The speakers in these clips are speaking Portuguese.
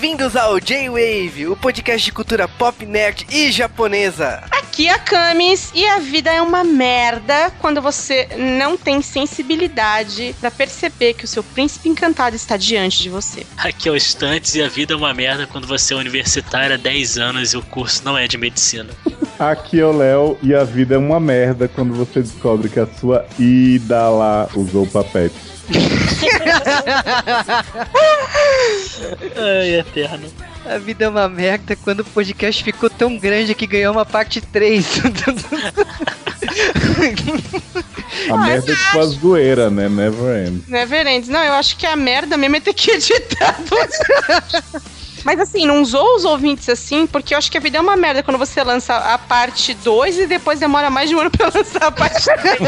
Bem-vindos ao J-Wave, o podcast de cultura pop, nerd e japonesa. Aqui é a Camis e a vida é uma merda quando você não tem sensibilidade para perceber que o seu príncipe encantado está diante de você. Aqui é o Estantes e a vida é uma merda quando você é universitário há 10 anos e o curso não é de medicina. Aqui é o Léo e a vida é uma merda quando você descobre que a sua ida lá usou papete. Ai, eterno. A vida é uma merda quando o podcast ficou tão grande que ganhou uma parte 3. A merda é tipo a zoeira, né? Never end. Never ends. Não, eu acho que a merda mesmo é ter que editar. Mas assim, não usou os ouvintes assim, porque eu acho que a vida é uma merda quando você lança a parte 2 e depois demora mais de um ano pra lançar a parte 3.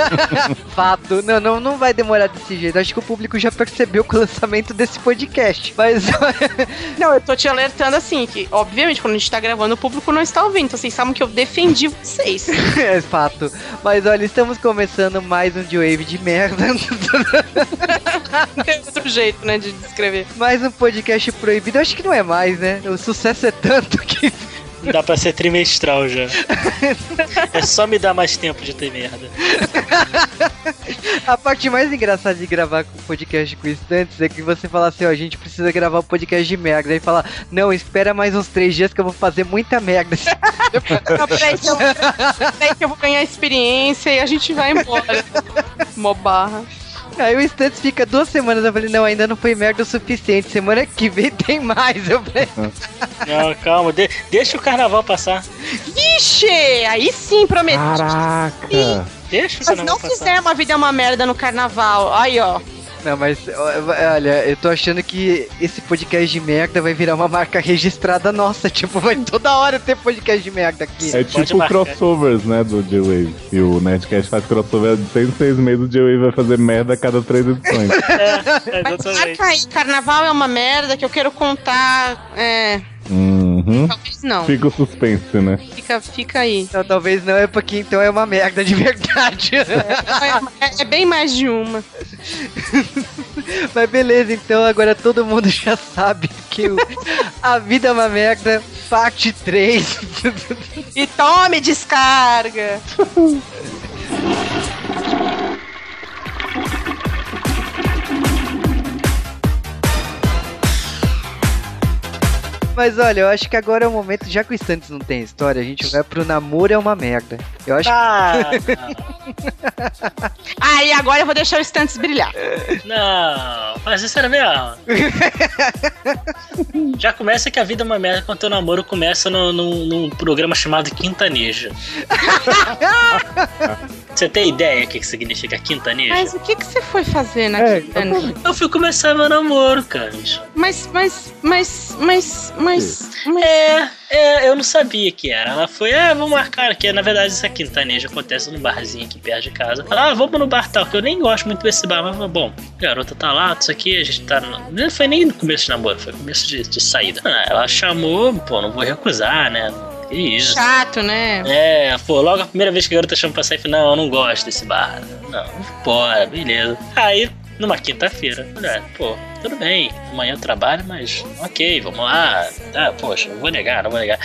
Fato. Não, não, não vai demorar desse jeito. Acho que o público já percebeu com o lançamento desse podcast. Mas. Não, eu tô te alertando assim, que obviamente quando a gente tá gravando o público não está ouvindo. Então vocês sabem que eu defendi vocês. é fato. Mas olha, estamos começando mais um J-Wave de merda. Não tem outro jeito, né, de descrever. mais um podcast proibido. Acho que não é mais, né? O sucesso é tanto que. Dá pra ser trimestral já. É só me dar mais tempo de ter merda. A parte mais engraçada de gravar com podcast com estantes é que você fala assim, ó, a gente precisa gravar um podcast de merda. Aí fala, não, espera mais uns três dias que eu vou fazer muita merda. Não, peraí, que eu, peraí que eu vou ganhar experiência e a gente vai embora. Mó barra. Aí o Stunts fica duas semanas, eu falei, não, ainda não foi merda o suficiente, semana que vem tem mais. Eu falei, Não, calma, de- deixa o carnaval passar. Vixe! Aí sim, prometi. Caraca! Deixa o carnaval não passar. fizemos a vida é uma merda no carnaval. Aí, ó. Não, mas ó, olha, eu tô achando que esse podcast de merda vai virar uma marca registrada nossa, tipo, vai toda hora ter podcast de merda aqui. É Pode tipo marcar. crossovers, né, do J-Wave. E o Nerdcast faz crossover de seis em seis meses, o J-Wave vai fazer merda a cada três edições. É, Mas exatamente. marca aí, carnaval é uma merda que eu quero contar. É. uhum. Talvez não. Fica o suspense, né? Fica, fica aí. Não, talvez não, é porque então é uma merda de verdade. É, é bem mais de uma. Mas beleza, então agora todo mundo já sabe que o- a vida é uma merda, parte 3. E tome descarga! Mas olha, eu acho que agora é o momento, já que o Stantes não tem história, a gente vai pro namoro é uma merda. Eu acho Ah, Ah, e agora eu vou deixar o Stantes brilhar. não, mas isso era mesmo. Já começa que a vida é uma merda quando teu namoro começa no, num, num programa chamado Quintanejo. Você tem ideia o que que significa quintanejo? Mas o que, que você foi fazer na É, Quintana? Eu fui começar meu namoro, cara. Mas, mas, mas, mas, mas, mas. É, é, eu não sabia que era. Ela foi, ah, vamos marcar aqui. Na verdade, essa quintaneja acontece num barzinho aqui perto de casa. Ela, ah, vamos no bar tal, que eu nem gosto muito desse bar, mas bom, a garota tá lá, isso aqui, a gente tá. No... Não foi nem no começo de namoro, foi começo de, de saída. Ah, ela chamou, pô, não vou recusar, né? Que isso. Chato, né? É, pô, logo a primeira vez que a garota chama pra sair, falei, não, eu não gosto desse bar. Não, bora, beleza. Aí, numa quinta-feira, ah, pô, tudo bem, amanhã eu trabalho, mas ok, vamos lá. Tá, poxa, não vou negar, não vou negar.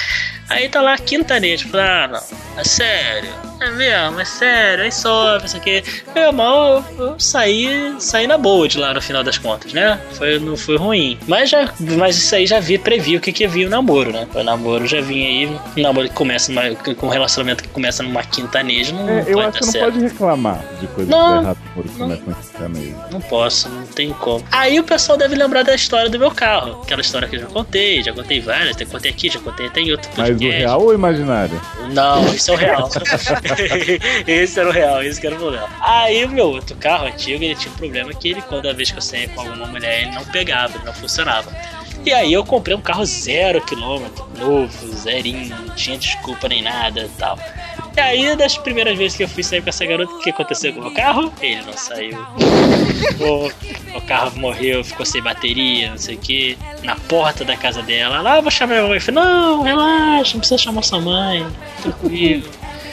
Aí tá lá quintanejo, falei, ah, não, é sério, é mesmo, é sério, aí sobe, isso aqui. Meu mal, eu, eu saí, saí na boa de lá no final das contas, né? Foi, não foi ruim. Mas, já, mas isso aí já vi, previ o que, que vir o namoro, né? O namoro já vinha aí, o namoro que começa numa- com um relacionamento que começa numa quintaneja, não É, eu acho que não certo. pode reclamar de coisas Não, erradas por começam a ficar meio. Não posso, não tem como. Aí o pessoal deve lembrar da história do meu carro. Aquela história que eu já contei, já contei várias, já contei aqui, já contei até em outro Mas o podcast. real ou o imaginário? Não, isso é o real. esse era o real, esse que era o problema. Aí o meu outro carro antigo, ele tinha um problema que ele, toda vez que eu saía com alguma mulher, ele não pegava, ele não funcionava. E aí eu comprei um carro zero quilômetro, novo, zerinho, não tinha desculpa nem nada e tal. E aí, das primeiras vezes que eu fui sair com essa garota, o que aconteceu com o meu carro? Ele não saiu. O, o carro morreu, ficou sem bateria, não sei o que. Na porta da casa dela. Lá, eu vou chamar minha mãe. Eu falei, não, relaxa, não precisa chamar sua mãe. Tranquilo.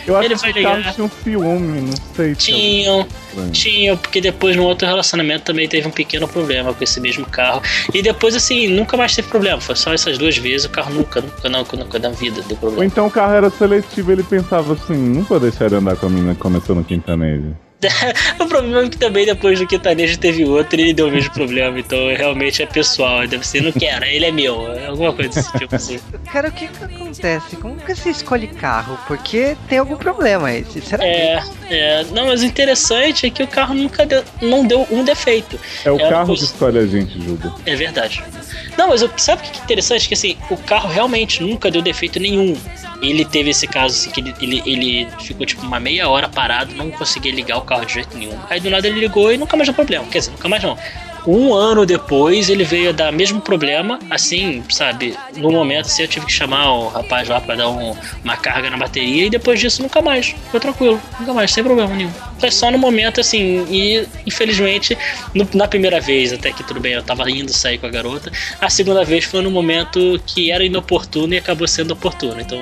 Eu acho Ele que vai os carros ligar. tinham ciúme, não sei. se é Tinham, tinham, porque depois no outro relacionamento também teve um pequeno problema com esse mesmo carro. E depois, assim, nunca mais teve problema. Foi só essas duas vezes, o carro nunca, nunca, nunca, nunca na vida deu Ou problema. então o carro era seletivo, ele pensava assim, não vou deixar ele andar com a menina que começou no quintanejo. o problema é que também depois do Quintanejo teve outro e ele deu o mesmo problema. Então realmente é pessoal. Deve ser, não quero, ele é meu. é Alguma coisa desse tipo assim. Cara, o que que acontece? Como que você escolhe carro? Porque tem algum problema aí, sinceramente. É, é. Não, mas o interessante é que o carro nunca deu, não deu um defeito. É o uma carro coisa- que escolhe a gente, Juba. É verdade. Não, mas eu- sabe o que é interessante? Que assim, o carro realmente nunca deu defeito nenhum. Ele teve esse caso assim, que ele, ele, ele ficou tipo uma meia hora parado, não conseguia ligar o carro de jeito nenhum. Aí do nada ele ligou e nunca mais deu problema. Quer dizer, nunca mais não. Um ano depois ele veio dar mesmo problema, assim, sabe? No momento assim, eu tive que chamar o rapaz lá pra dar um- uma carga na bateria e depois disso nunca mais. Ficou tranquilo, nunca mais, sem problema nenhum. Foi só no momento assim, e infelizmente, no- na primeira vez, até que tudo bem, eu tava indo sair com a garota. A segunda vez foi no momento que era inoportuno e acabou sendo oportuno. Então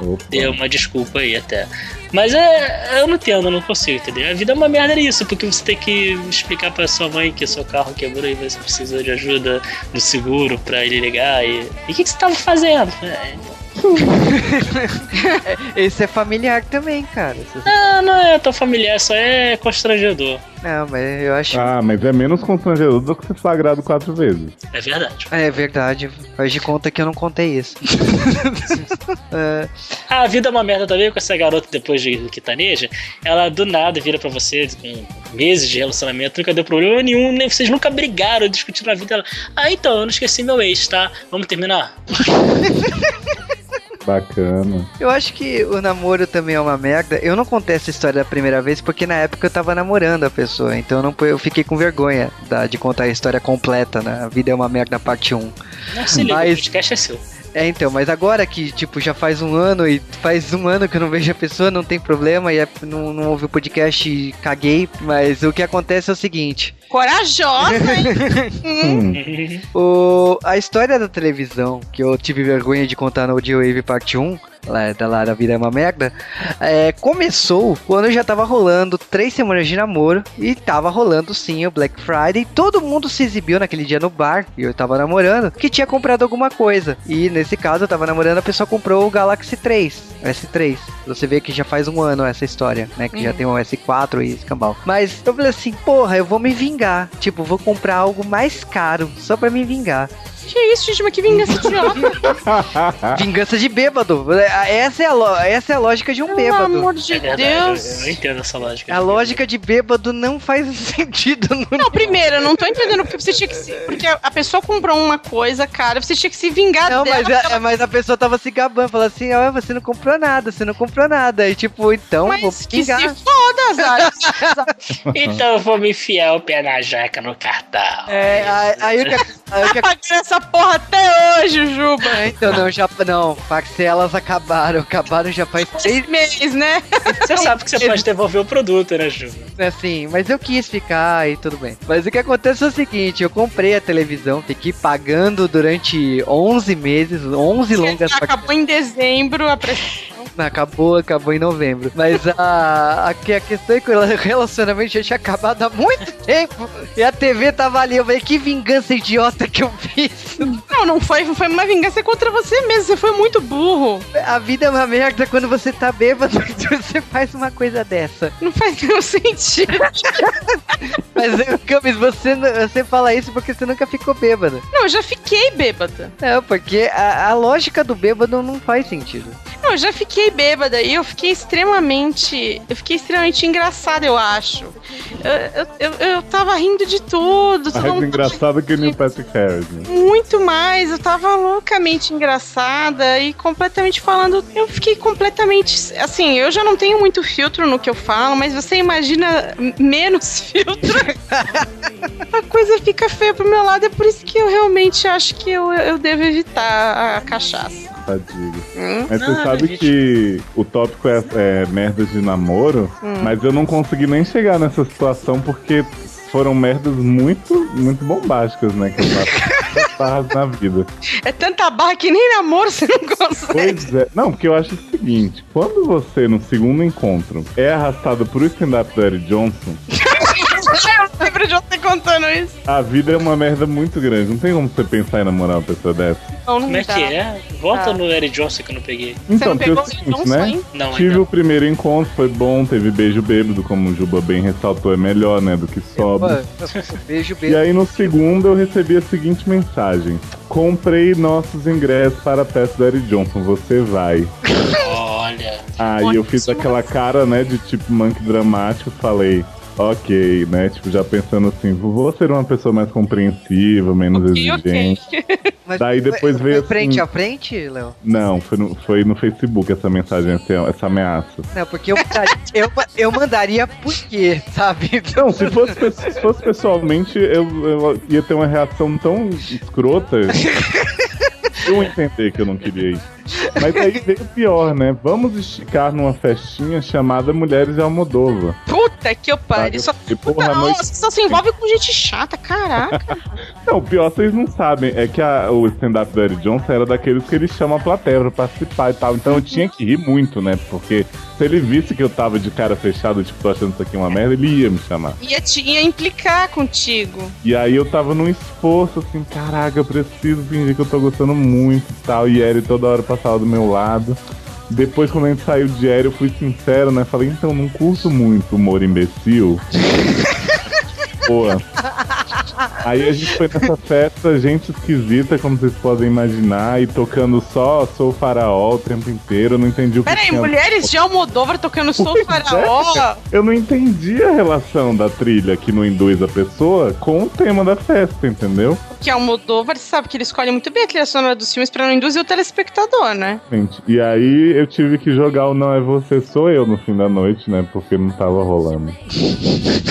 Opa. deu uma desculpa aí até. Mas é, eu não entendo, eu não consigo entender. A vida é uma merda nisso, porque você tem que explicar pra sua mãe que seu carro quebrou e você precisou de ajuda do seguro pra ele ligar. E e o que, que você tava fazendo? É, Esse é familiar também, cara. não, não é tão familiar, só é constrangedor. Não, mas eu acho. Ah, mas é menos constrangedor do que ser flagrado quatro vezes. É verdade. É verdade. Faz de conta que eu não contei isso. É, A vida é uma merda também com essa garota depois de Quitaneja. Ela do nada vira pra você com meses de relacionamento, nunca deu problema nenhum, nem vocês nunca brigaram, discutiram a vida dela. Ah, então, eu não esqueci meu ex, tá? Vamos terminar? Bacana. eu acho que o namoro também é uma merda. Eu não contei essa história da primeira vez porque na época eu tava namorando a pessoa. Então eu, não, eu fiquei com vergonha da- de contar a história completa, né? A vida é uma merda, parte 1. Não se liga, Mas- o podcast é seu. É, então, mas agora que, tipo, já faz um ano e faz um ano que eu não vejo a pessoa, não tem problema, e é- não, não ouvi o podcast e caguei, mas o que acontece é o seguinte. Corajosa, hein? Hum. O, a história da televisão, que eu tive vergonha de contar no J-Wave Parte 1, lá, da lá da vida é uma merda, é, começou quando já tava rolando três semanas de namoro e tava rolando sim o Black Friday. Todo mundo se exibiu naquele dia no bar e eu tava namorando que tinha comprado alguma coisa. E nesse caso eu tava namorando, a pessoa comprou o Galaxy 3, S3. Você vê que já faz um ano essa história, né? Que já Uhum. tem o S4 e escambau. Mas eu falei assim, porra, eu vou me vingar. Tipo, vou comprar algo mais caro só pra me vingar. Que isso, gente, mas que vingança idiota. Vingança de bêbado. Essa é a, lo- essa é a lógica de um Pelo bêbado. amor de É Deus. eu não entendo essa lógica. A lógica de bêbado não faz sentido. No... Não, primeiro, eu não tô entendendo porque você tinha que se. Porque a pessoa comprou uma coisa, cara, você tinha que se vingar Não, dela. mas porque a, ela- mas a pessoa tava se gabando, falando assim, ó, você não comprou nada, você não comprou nada. E tipo, então vou Mas que se vingar. foda, Zara. Então eu vou me enfiar o pé na jaca no cartão. É, aí, aí o que, aí o que essa porra até hoje, Juba. É, então não, já não, parcelas acabaram, acabaram já faz três Mês, né? Você sabe que você pode devolver o produto, né, Ju? assim, mas eu quis ficar e tudo bem. Mas o que acontece é o seguinte, eu comprei a televisão, fiquei pagando durante 11 meses, 11 longas Acabou em dezembro a pressão. Não, acabou, acabou em novembro. Mas a, a, a questão é que o relacionamento já tinha acabado há muito tempo. E a TV tava ali. Eu falei, que vingança idiota que eu fiz. Não, não foi, foi uma vingança contra você mesmo. Você foi muito burro. A vida é uma merda quando você tá bêbado e você faz uma coisa dessa. Não faz nenhum sentido. Mas, Camis, você, você fala isso porque você nunca ficou bêbado. Não, eu já fiquei bêbada. Não, porque a, a lógica do bêbado não faz sentido. Não, eu já fiquei bêbada e eu fiquei extremamente. Eu fiquei extremamente engraçada, eu acho. Eu, eu, eu, eu tava rindo de tudo. Mais mundo engraçado que o Neil Patrick Harris. né? muito mais. Eu tava loucamente engraçada e completamente falando. Eu fiquei completamente. Assim, eu já não tenho muito filtro no que eu falo, mas você imagina menos filtro. a coisa fica feia pro meu lado. É por isso que eu realmente acho que eu, eu devo evitar a cachaça. Tadinho. Hum? Mas você Não, sabe gente. que o tópico é, é merdas de namoro, Hum. mas eu não consegui nem chegar nessa situação porque foram merdas muito, muito bombásticas, né? Que eu passei. barras na vida. É tanta barra que nem namoro você não consegue. Pois é. Não, porque eu acho o seguinte: quando você, no segundo encontro, é arrastado por stand-up do Eric Johnson, Lembro de você contando isso. a vida é uma merda muito grande. Não tem como você pensar em namorar uma pessoa dessa. Não, não Como é que é? Volta Ah. no Eric Johnson que eu não peguei. Então, não porque é o pegou o seguinte, Johnson, né? hein? Não, Tive ainda. o primeiro encontro, foi bom, teve beijo bêbado, como o Juba bem ressaltou, é melhor, né, do que sobra. Beijo, E beijo. aí no segundo eu recebi a seguinte mensagem: Comprei nossos ingressos para a peça do Eric Johnson, você vai. Olha. Aí eu fiz aquela cara, né, de tipo monkey dramático, falei, ok, né, tipo, já pensando assim, vou ser uma pessoa mais compreensiva, menos Ok, ok. exigente. Mas Daí depois foi- veio foi frente assim- a frente, Léo? Não, foi no, foi no Facebook essa mensagem, essa, essa ameaça. Não, porque eu, mandaria- eu, eu mandaria por quê, sabe? Não, se fosse, se fosse pessoalmente, eu, eu ia ter uma reação tão escrota. Eu entender que eu não queria ir. Mas aí veio pior, né? Vamos esticar numa festinha chamada Mulheres de Almodova. Puta que eu pariu. Só, puta, nossa, só se envolve com gente chata, caraca. Não, o pior vocês não sabem é que a- o stand-up do Eric Johnson era daqueles que ele chama a plateia pra participar e tal. Então eu tinha que rir muito, né? Porque se ele visse que eu tava de cara fechada, tipo, tô achando isso aqui uma merda, ele ia me chamar. ia, te, ia implicar contigo. E aí eu tava num esforço assim, caraca, eu preciso fingir que eu tô gostando muito e tal. E Eri toda hora passava do meu lado. Depois, quando a gente saiu de Eri, eu fui sincero, né? Falei, então, não curto muito humor imbecil. Pô. Aí a gente foi nessa festa, gente esquisita, como vocês podem imaginar, e tocando só Sou Faraó o tempo inteiro. Eu não entendi o que Peraí, mulheres de Almodóvar tocando Sou Pois é. Faraó. eu não entendi a relação da trilha que não induz a pessoa com o tema da festa, entendeu? Que Almodóvar, você sabe que ele escolhe muito bem a trilha sonora dos filmes pra não induzir o telespectador, né? Gente, E aí eu tive que jogar o Não É Você Sou Eu no fim da noite, né? Porque não tava rolando.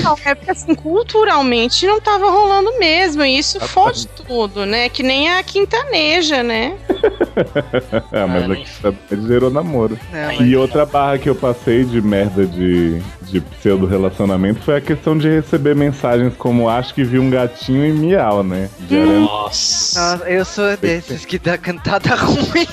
Não, é porque assim, culturalmente não tava rolando mesmo. E isso fode tudo, né? Que nem a quintaneja, né? é, mas Ah, aqui tá- gerou namoro. Não, mas- E outra barra que eu passei de merda de, de pseudo relacionamento foi a questão de receber mensagens como acho que vi um gatinho e miau, né? Diariamente. Nossa. Nossa, eu sou desses que dá cantada ruim.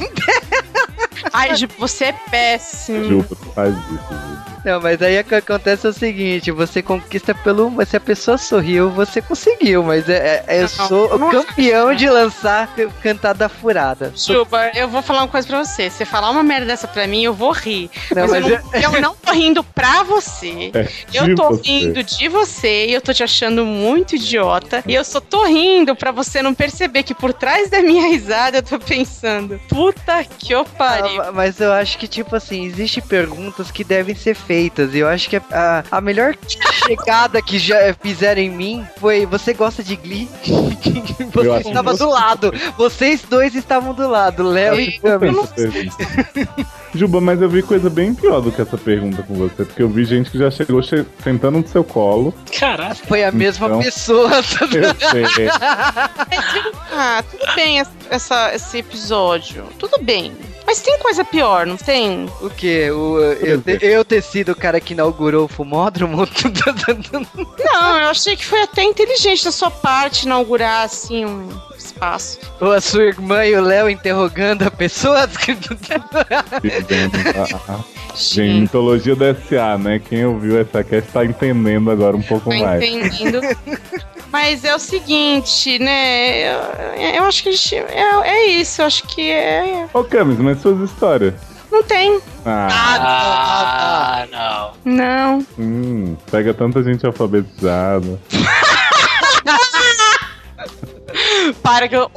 Ai, Gi, você é péssimo. Juba, faz isso, Juba. Não, mas aí o que acontece é o seguinte: você conquista pelo. mas Se a pessoa sorriu, você conseguiu. Mas é, é- eu Não, sou não o campeão acho, de lançar cantada furada. Juba, eu vou falar uma coisa pra você. Se você falar uma merda dessa pra mim, eu vou rir. Não, mas mas eu, não, eu não tô rindo pra você. É Eu tô você. rindo de você e eu tô te achando muito idiota. E eu só tô rindo pra você não perceber que por trás da minha risada eu tô pensando: puta que eu pariu. Ah, mas eu acho que, tipo assim, existem perguntas que devem ser feitas. E eu acho que a, a melhor chegada que já fizeram em mim foi: Você gosta de Glee? Você estava do lado. Vocês dois estavam do lado, Léo e Eu Cami. essa pergunta. Juba, mas eu vi coisa bem pior do que essa pergunta com você, porque eu vi gente que já chegou che- sentando no seu colo. Caraca. Foi a mesma Então. pessoa. Eu sei. Ah, tudo bem essa- esse episódio. Tudo bem. Mas tem coisa pior, não tem? O que? O, eu, te- eu ter sido o cara que inaugurou o fumódromo? Não, eu achei que foi até inteligente da sua parte inaugurar assim um espaço. Ou a sua irmã e o Léo interrogando a pessoa? Gente, mitologia do SA, né? Quem ouviu essa cast tá entendendo agora um pouco Tá mais. entendendo? Mas é o seguinte, né? Eu, eu acho que a gente. É, é isso, eu acho que é. Ô, Camis, mas suas histórias? Não tem. Ah, Ah, não. Não. hum, pega tanta gente alfabetizada. Para que eu.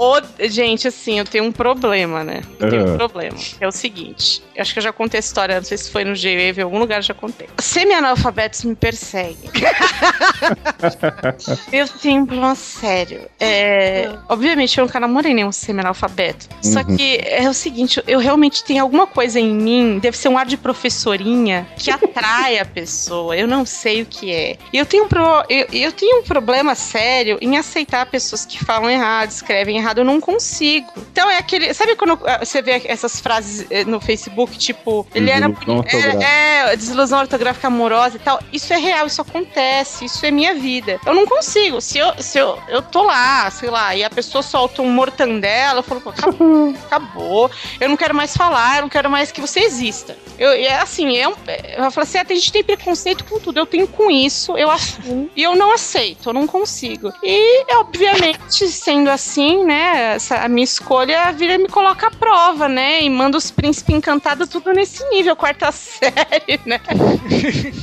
gente, assim, eu tenho um problema, né? Eu tenho um Aham. problema. É o seguinte. Eu acho que eu já contei a história, não sei se foi no G-Wave, em algum lugar eu já contei. Semi-analfabetos me perseguem. eu tenho um problema sério. É, obviamente, eu nunca namorei nenhum semi-analfabeto. Só Uhum. que é o seguinte, eu realmente tenho alguma coisa em mim, deve ser um ar de professorinha, que atrai a pessoa. Eu não sei o que é. E eu tenho, um pro- eu, eu tenho um problema sério em aceitar pessoas que falam errado. errado, escrevem errado, eu não consigo. Então é aquele. Sabe quando ah, você vê essas frases eh, no Facebook, tipo, ele era. É, é, desilusão ortográfica amorosa e tal. Isso é real, isso acontece, isso é minha vida. Eu não consigo. Se eu, se eu, eu tô lá, sei lá, e a pessoa solta um mortandela, eu falo, pô, acabou, acabou. Eu não quero mais falar, eu não quero mais que você exista. Eu, é assim, é um, eu falo assim, ah, a gente tem preconceito com tudo, eu tenho com isso, eu assumo. E eu não aceito, eu não consigo. E, obviamente, sendo assim, né, essa, a minha escolha, a vida me coloca à prova, né? E manda os príncipes encantados tudo nesse nível, quarta série, né?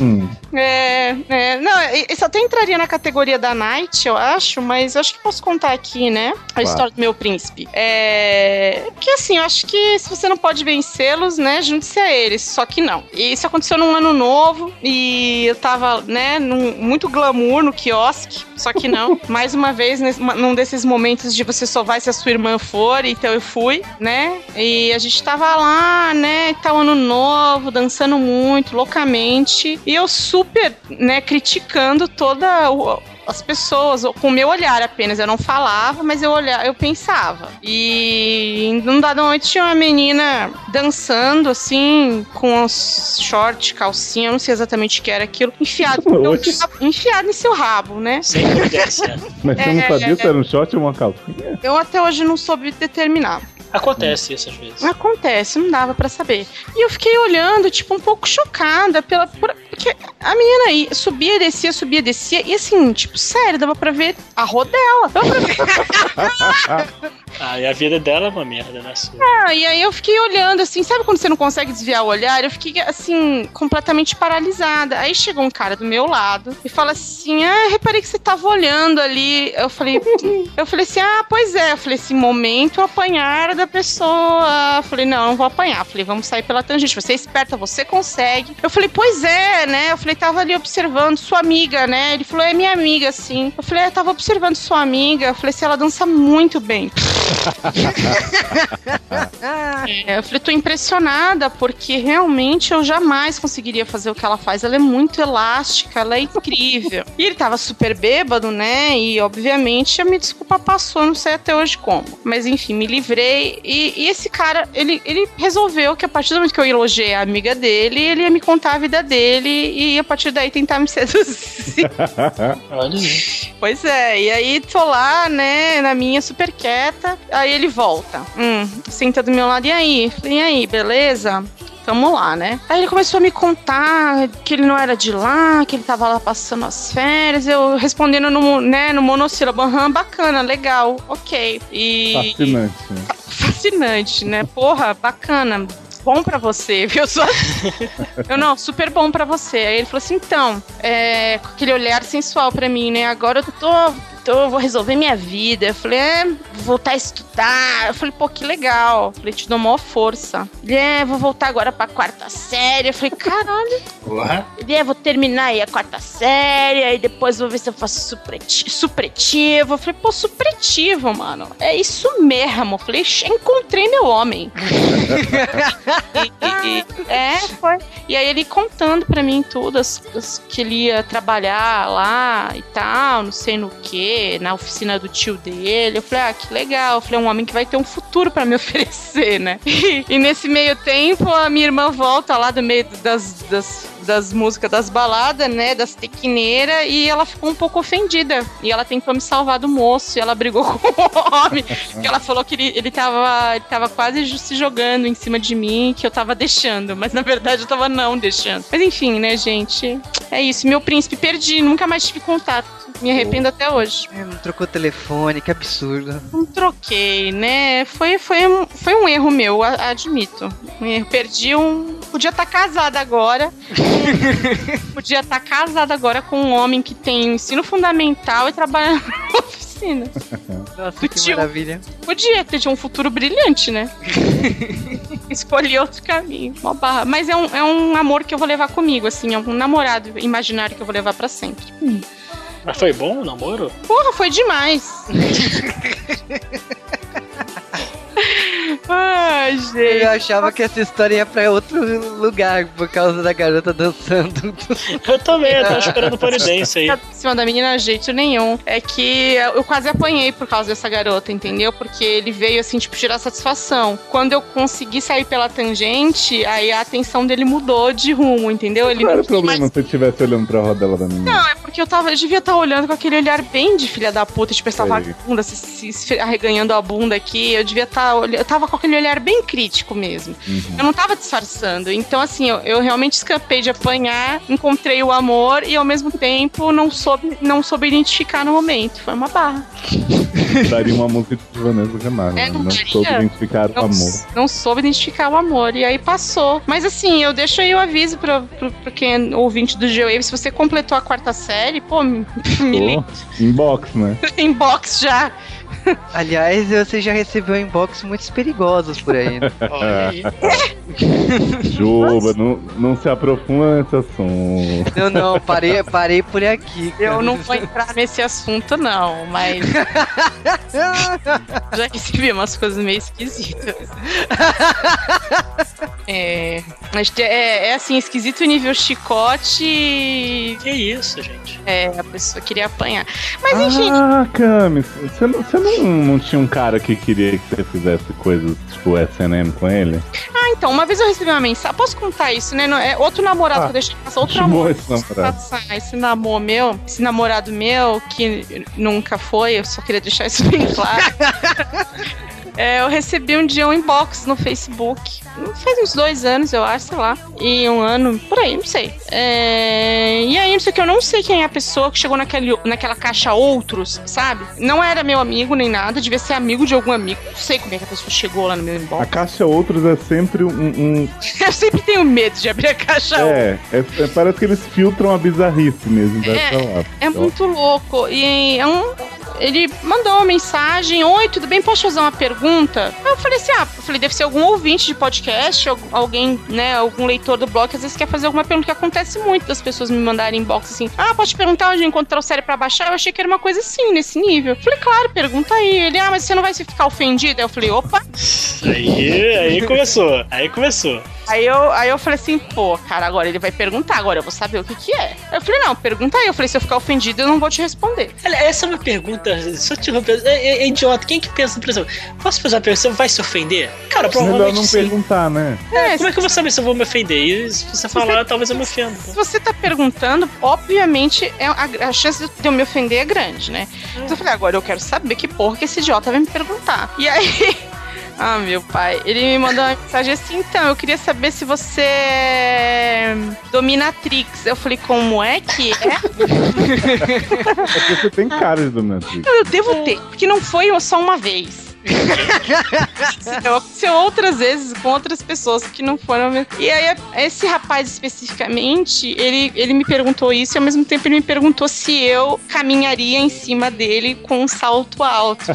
Hum. É, é, não, isso até entraria na categoria da Night, eu acho, mas eu acho que posso contar aqui, né? A Claro. história do meu príncipe. É. Porque assim, eu acho que se você não pode vencê-los, né, junte-se a eles. Só que não. E isso aconteceu num ano novo e eu tava, né, num, muito glamour no quiosque. Só que não. Mais uma vez, nesse- num desses momentos de você só vai se a sua irmã for, então eu fui, né? E a gente tava lá, né, tal ano novo, dançando muito, loucamente. E eu super, né, criticando toda o- as pessoas, com o meu olhar apenas. Eu não falava, mas eu olhava, eu pensava. E num dado momento tinha uma menina dançando, assim, com os short, calcinha, eu não sei exatamente o que era aquilo, enfiado, no enfiado em seu rabo, né? Sem. Mas você É, não sabia é, se era um short ou uma calcinha? Eu até hoje não soube determinar. Acontece isso às vezes. Acontece, não dava pra saber. E eu fiquei olhando, tipo, um pouco chocada pela. por- a menina aí subia, descia, subia, descia. E assim, tipo, sério, dava pra ver a rodela. Dava pra ver. Ah, e a vida dela é uma merda, né? sua? Ah, e aí eu fiquei olhando, assim, sabe quando você não consegue desviar o olhar? Eu fiquei, assim, completamente paralisada. Aí chegou um cara do meu lado e fala assim: Ah, reparei que você tava olhando ali. Eu falei, eu falei assim: Ah, pois é. Eu falei assim, momento apanhar da pessoa. Eu falei, não, não vou apanhar. Eu falei, vamos sair pela tangente. Você é esperta, você consegue. Eu falei, pois é, né? Eu falei, tava ali observando sua amiga, né? Ele falou, é minha amiga, sim. Eu falei, eu tava observando sua amiga. Eu falei, se ela dança muito bem. É, eu falei, tô impressionada, porque realmente eu jamais conseguiria fazer o que ela faz. Ela é muito elástica, ela é incrível. e ele tava super bêbado, né? E obviamente a minha desculpa passou, não sei até hoje como. Mas enfim, me livrei. E, e esse cara, ele, ele resolveu que a partir do momento que eu elogiei a amiga dele, ele ia me contar a vida dele e a partir daí tentar me seduzir. Olha. Pois é, e aí tô lá, né, na minha super quieta. Aí ele volta. Hum, senta do meu lado, e aí? Falei, e aí, beleza? Tamo lá, né? Aí ele começou a me contar que ele não era de lá, que ele tava lá passando as férias. Eu respondendo no, né, no monossílabo, aham, bacana, legal, ok. E Fascinante. né? fascinante, né? Porra, bacana. Bom pra você, viu? Só... eu não, super bom pra você. Aí ele falou assim: então, é, com aquele olhar sensual pra mim, né? Agora eu tô. Tô eu vou resolver minha vida. Eu falei, é, vou voltar a estudar. Eu falei, pô, que legal. Eu falei, te dou maior força. Ele, é, vou voltar agora pra quarta série. Eu falei, caralho. Porra. Ele, é, vou terminar aí a quarta série, aí depois vou ver se eu faço supleti- supletivo. Eu falei, pô, supletivo, mano. É isso mesmo. Eu falei, encontrei meu homem. E- e- é, foi. E aí ele contando pra mim tudo, as, as- que ele ia trabalhar lá e tal, não sei no que, na oficina do tio dele. Eu falei, ah, que legal. Eu falei, é um homem que vai ter um futuro pra me oferecer, né? E, e nesse meio tempo, a minha irmã volta lá do meio das, das, das músicas das baladas, né? Das tequineiras, e ela ficou um pouco ofendida. E ela tentou me salvar do moço, e ela brigou com o homem. Porque ela falou que ele, ele, tava, ele tava quase se jogando em cima de mim, que eu tava deixando. Mas na verdade eu tava não deixando. Mas enfim, né, gente? É isso. Meu príncipe, perdi, nunca mais tive contato. Me arrependo até hoje. É, Não trocou telefone, que absurdo. Não troquei, né? Foi, foi, um, foi um erro meu, admito. Um erro. Perdi um. Podia estar casada agora. Podia estar casada agora com um homem que tem ensino fundamental e trabalha na oficina. Nossa, Do que maravilha. Podia ter tido um futuro brilhante, né? Escolhi outro caminho. Mó barra. Mas é um, é um amor que eu vou levar comigo, assim. É um namorado imaginário que eu vou levar pra sempre. Mas foi bom o namoro? Porra, foi demais. Ai, gente. Eu achava que essa história ia pra outro lugar por causa da garota dançando. Eu também, eu tava esperando por evidência aí. Em cima da menina, jeito nenhum. É que eu quase apanhei por causa dessa garota, entendeu? Porque ele veio assim, tipo, tirar satisfação. Quando eu consegui sair pela tangente, aí a atenção dele mudou de rumo, entendeu? Ele Qual era o problema mais- se eu estivesse olhando pra rodela da menina? Não, é porque eu tava, eu devia estar olhando com aquele olhar bem de filha da puta, tipo, essa vagabunda se, se, se arreganhando a bunda aqui. Eu devia estar, eu tava com aquele olhar bem crítico mesmo. Uhum. Eu não tava disfarçando. Então, assim, eu, eu realmente escapei de apanhar, encontrei o amor e ao mesmo tempo não soube, não soube identificar no momento. Foi uma barra. Daria uma música de Vanessa Camargo. É, né? não não soube identificar o Não, amor. não soube identificar o amor. E aí passou. Mas assim, eu deixo aí o aviso pra, pra, pra quem é ouvinte do G-Wave. Se você completou a quarta série, pô, me, me Inbox, né? inbox já. Aliás, você já recebeu inbox muito perigosos por aí, né? Olha aí. Juba, não, não se aprofunda nesse assunto. Não, não, parei, parei por aqui. cara. Eu não vou entrar nesse assunto, não, mas já recebi umas coisas meio esquisitas. É, mas é, é assim, esquisito nível chicote. Que isso, gente? É, a pessoa queria apanhar. Mas enfim, Ah, Camis, você não, você não, não tinha um cara que queria que você fizesse coisas tipo SNM com ele? ah, então, uma vez eu recebi uma mensagem. Posso contar isso, né? Não- É outro namorado Ah, que eu deixei passar, outro namoro. esse namorado. Passar esse namoro meu, esse namorado meu, que nunca foi, eu só queria deixar isso bem claro. É, eu recebi um dia um inbox no Facebook. Faz uns dois anos, eu acho, sei lá. E um ano, por aí, não sei. É, e aí, não sei o que, eu não sei quem é a pessoa que chegou naquele, naquela caixa outros, sabe? Não era meu amigo nem nada, devia ser amigo de algum amigo. Não sei como é que a pessoa chegou lá no meu A inbox. caixa Outros é sempre um. um- Eu sempre tenho medo de abrir a caixa outros. é, é- é- parece que eles filtram a bizarrice mesmo lá. É muito louco. E é um. Ele mandou uma mensagem: Oi, tudo bem? Posso fazer uma pergunta? Eu falei assim: Ah, falei, deve ser algum ouvinte de podcast, al- alguém, né, algum leitor do blog, que às vezes quer fazer alguma pergunta, que acontece muito das pessoas me mandarem inbox assim: Ah, te perguntar onde encontrar o série pra baixar? Eu achei que era uma coisa assim, nesse nível. Falei, claro, pergunta aí. Ele, ah, mas você não vai ficar ofendido? Aí eu falei, opa. Aí, aí começou. Aí começou. Aí eu, aí eu falei assim, pô, cara, agora ele vai perguntar, agora eu vou saber o que que é. Eu falei, não, pergunta aí. Eu falei, se eu ficar ofendido, eu não vou te responder. Olha, essa é uma pergunta. Só te interromper. É, é- é idiota. Quem que pensa, por exemplo, posso fazer uma pergunta? Você vai se ofender? Cara, Melhor provavelmente não sim. perguntar, né? É, Como é que eu vou saber se eu vou me ofender? E se você falar, talvez eu me ofenda. Se você tá perguntando, obviamente é a, a chance de eu me ofender é grande, né? Então eu falei, agora eu quero saber que porra que esse idiota vai me perguntar. E aí. Ah, meu pai. Ele me mandou uma mensagem assim, então, eu queria saber se você é dominatrix. Eu falei, como é que é? É porque você tem cara de dominatrix. Eu devo ter, porque não foi só uma vez. Aconteceu outras vezes com outras pessoas que não foram. E aí, esse rapaz especificamente, ele, ele me perguntou isso e ao mesmo tempo ele me perguntou se eu caminharia em cima dele com um salto alto.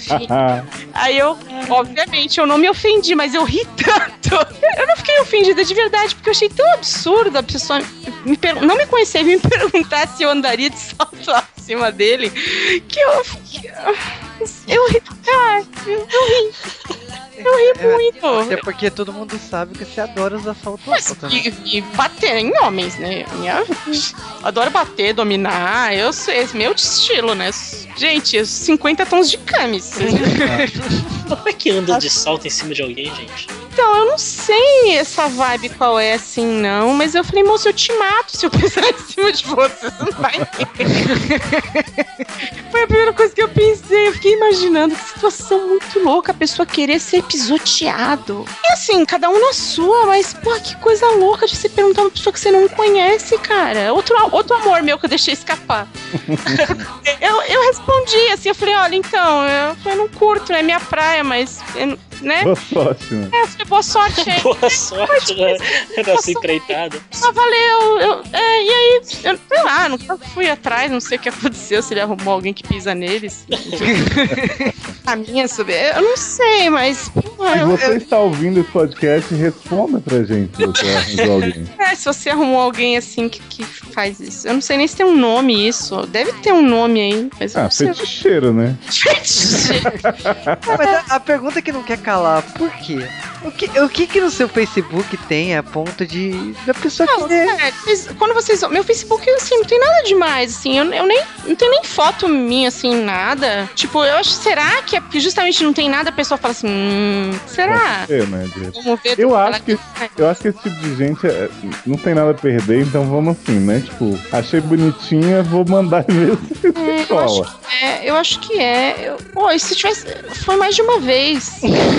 Aí eu, obviamente, eu não me ofendi, mas eu ri tanto. Eu não fiquei ofendida de verdade, porque eu achei tão absurdo a pessoa me não me conhecer e me perguntar se eu andaria de salto alto cima dele, que eu. Eu ri. Eu, ri. Eu ri muito. Até porque todo mundo sabe que você adora os assaltos Mas e, e bater em homens, né? Minha... Adoro bater, dominar. Eu sou esse meu estilo, né? Gente, 50 tons de camis. Como é que anda de salto em cima de alguém, gente? Então, eu não sei essa vibe qual é assim, não. Mas eu falei, moço, eu te mato se eu pisar em cima de você. Você não vai. Foi a primeira coisa que eu pensei. Eu fiquei imaginando que situação muito louca a pessoa querer ser pisoteado. E assim, cada um na sua, mas, pô, que coisa louca de você perguntar uma pessoa que você não conhece, cara. Outro, outro amor meu que eu deixei escapar. eu, eu respondi assim, eu falei, olha, então, eu, eu não curto, é minha praia, mas, eu- né? Boa sorte, né? É, eu falei, boa sorte aí. Boa sorte né? nessa empreitada. Ah, valeu. Eu, é, e aí, eu, sei lá, nunca fui atrás, não sei o que aconteceu, se ele arrumou alguém que pisa neles. A minha sobre. Eu não sei, mas. Se você está ouvindo esse podcast, responda pra gente se você arranjou alguém. É, se você arrumou alguém assim que, que faz isso. Eu não sei nem se tem um nome isso. Deve ter um nome aí, mas Ah, não feticheiro, né? Mas a, a pergunta que não quer calar, por quê? O que, o que que no seu Facebook tem a ponto de da pessoa Não, querer... sério, vocês- quando vocês. Meu Facebook, assim, não tem nada demais, assim. Eu, eu nem. Não tem nem foto minha, assim, nada. Tipo, eu acho. Será que é porque justamente não tem nada, a pessoa fala assim. Hum, será? Ser, né? Vamos ver. Eu acho que Eu acho que esse tipo de gente é- não tem nada a perder, então vamos assim, né? Tipo, achei bonitinha, vou mandar e ver se É, eu acho que é, eu acho que é. Eu, pô, e se tivesse. Foi mais de uma vez.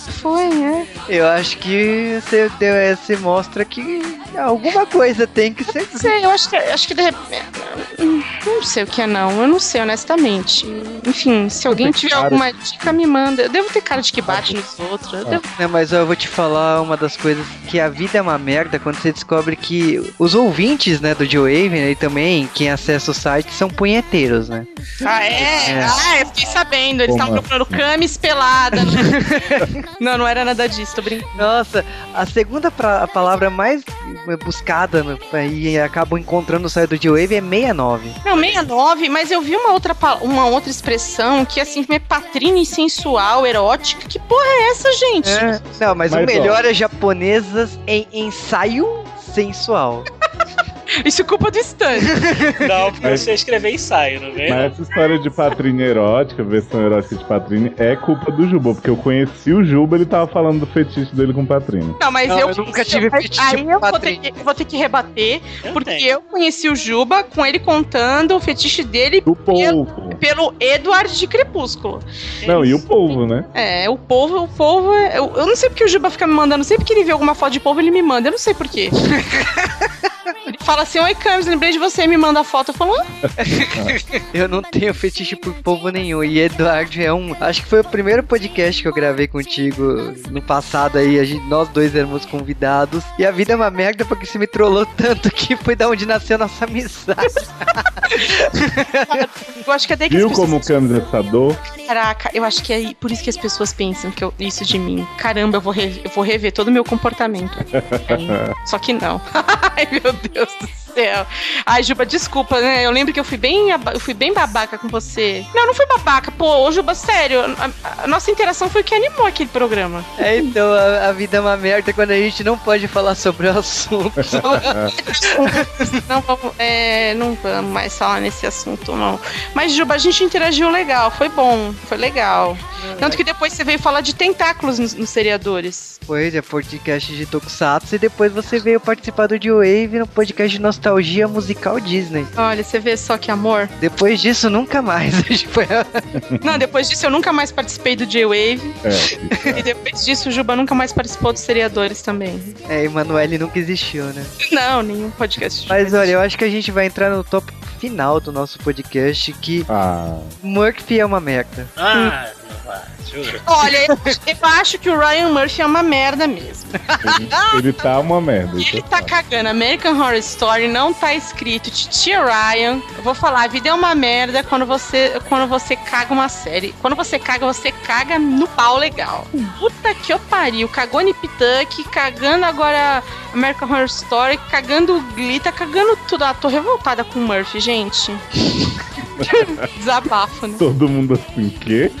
foi, é. Eu acho que você, deu, é, você mostra que alguma coisa tem que ser... Não sei, eu acho que, acho que de repente. Não sei o que é, não. Eu não sei, honestamente. Enfim, se alguém tiver cara- alguma dica, me manda. Eu devo ter cara de que bate nos outros. Eu devo- Né, mas eu vou te falar uma das coisas que a vida é uma merda quando você descobre que os ouvintes, né, do Joe Haven e também quem acessa o site são punheteiros, né? Ah, é? É. Ah, eu fiquei sabendo. Eles estavam procurando camis pelada. né? não, não era nada disso, tô brincando. Nossa, a segunda pra- a palavra mais buscada no, e acabam encontrando no site do Haven é 69. Não, 69, mas eu vi uma outra, uma outra expressão que assim, é patrine sensual, erótica. Que porra é essa, gente? É. Não, mas, o Mas, ó. melhor é japonesas em ensaio sensual. Isso é culpa do stand. Não, porque Mas- você escrever ensaio, não vem? Mas essa história de Patrine erótica, versão erótica de Patrine, é culpa do Juba, porque eu conheci o Juba ele tava falando do fetiche dele com Patrine. Não, mas Não, eu, eu nunca tive mas fetiche Aí eu vou ter, que, vou ter que rebater, Eu porque tenho. eu conheci o Juba com ele contando o fetiche dele Do povo. pelo Edward de Crepúsculo. Não, e o povo, né? É, o povo, o povo. é- Eu, eu não sei porque o Juba fica me mandando. Sempre que ele vê alguma foto de povo, ele me manda. Eu não sei porquê. ele fala assim: Oi, Camis, lembrei de você, me manda a foto. Eu falo, ah, Eu não tenho fetiche por povo nenhum. E Eduardo é um. Acho que foi o primeiro podcast que eu gravei contigo no passado aí. A gente, nós dois éramos convidados. E a vida é uma merda porque você me trollou tanto que foi da onde nasceu nossa amizade. eu acho que até que Viu as como o pessoas. Camis é sabor? Caraca, eu acho que é por isso que as pessoas pensam que eu, isso de mim. Caramba, eu vou, re- eu vou rever todo o meu comportamento. Só que não. Ai, meu Deus do céu. Ai, Juba, desculpa, né? Eu lembro que eu fui bem, eu fui bem babaca com você. Não, não fui babaca. Pô, ô, Juba, sério. A, a nossa interação foi o que animou aquele programa. É, então a, a vida é uma merda quando a gente não pode falar sobre o assunto. Não vamos, é, não vamos mais falar nesse assunto, não. Mas, Juba, a gente interagiu legal. Foi bom. Foi legal. Tanto que depois você veio falar de tentáculos nos, nos seriadores. Foi de podcast de Tokusatsu e depois você veio participar do Joe Wave no podcast de nostalgia musical Disney. Olha, você vê só que amor. Depois disso, nunca mais. Não, depois disso eu nunca mais participei do J-Wave. É. E depois disso o Juba nunca mais participou dos seriadores também. É, Emanuele nunca existiu, né? Não, nenhum podcast. Mas olha, eu acho que a gente vai entrar no tópico final do nosso podcast, que Ah, Murphy é uma merda. Ah, juro. Olha, eu, eu acho que o Ryan Murphy é uma merda mesmo. ele, ele tá uma merda. Ele é tá cagando. American Horror Story não tá escrito Titia Ryan. Eu vou falar, a vida é uma merda quando você, quando você caga uma série. Quando você caga, você caga no pau legal. Puta que eu pariu. Cagou Nip Tuck, cagando agora American Horror Story, cagando o Glee, tá cagando tudo. Ah, tô revoltada com o Murphy, gente. Desabafo, né? Todo mundo assim, quê?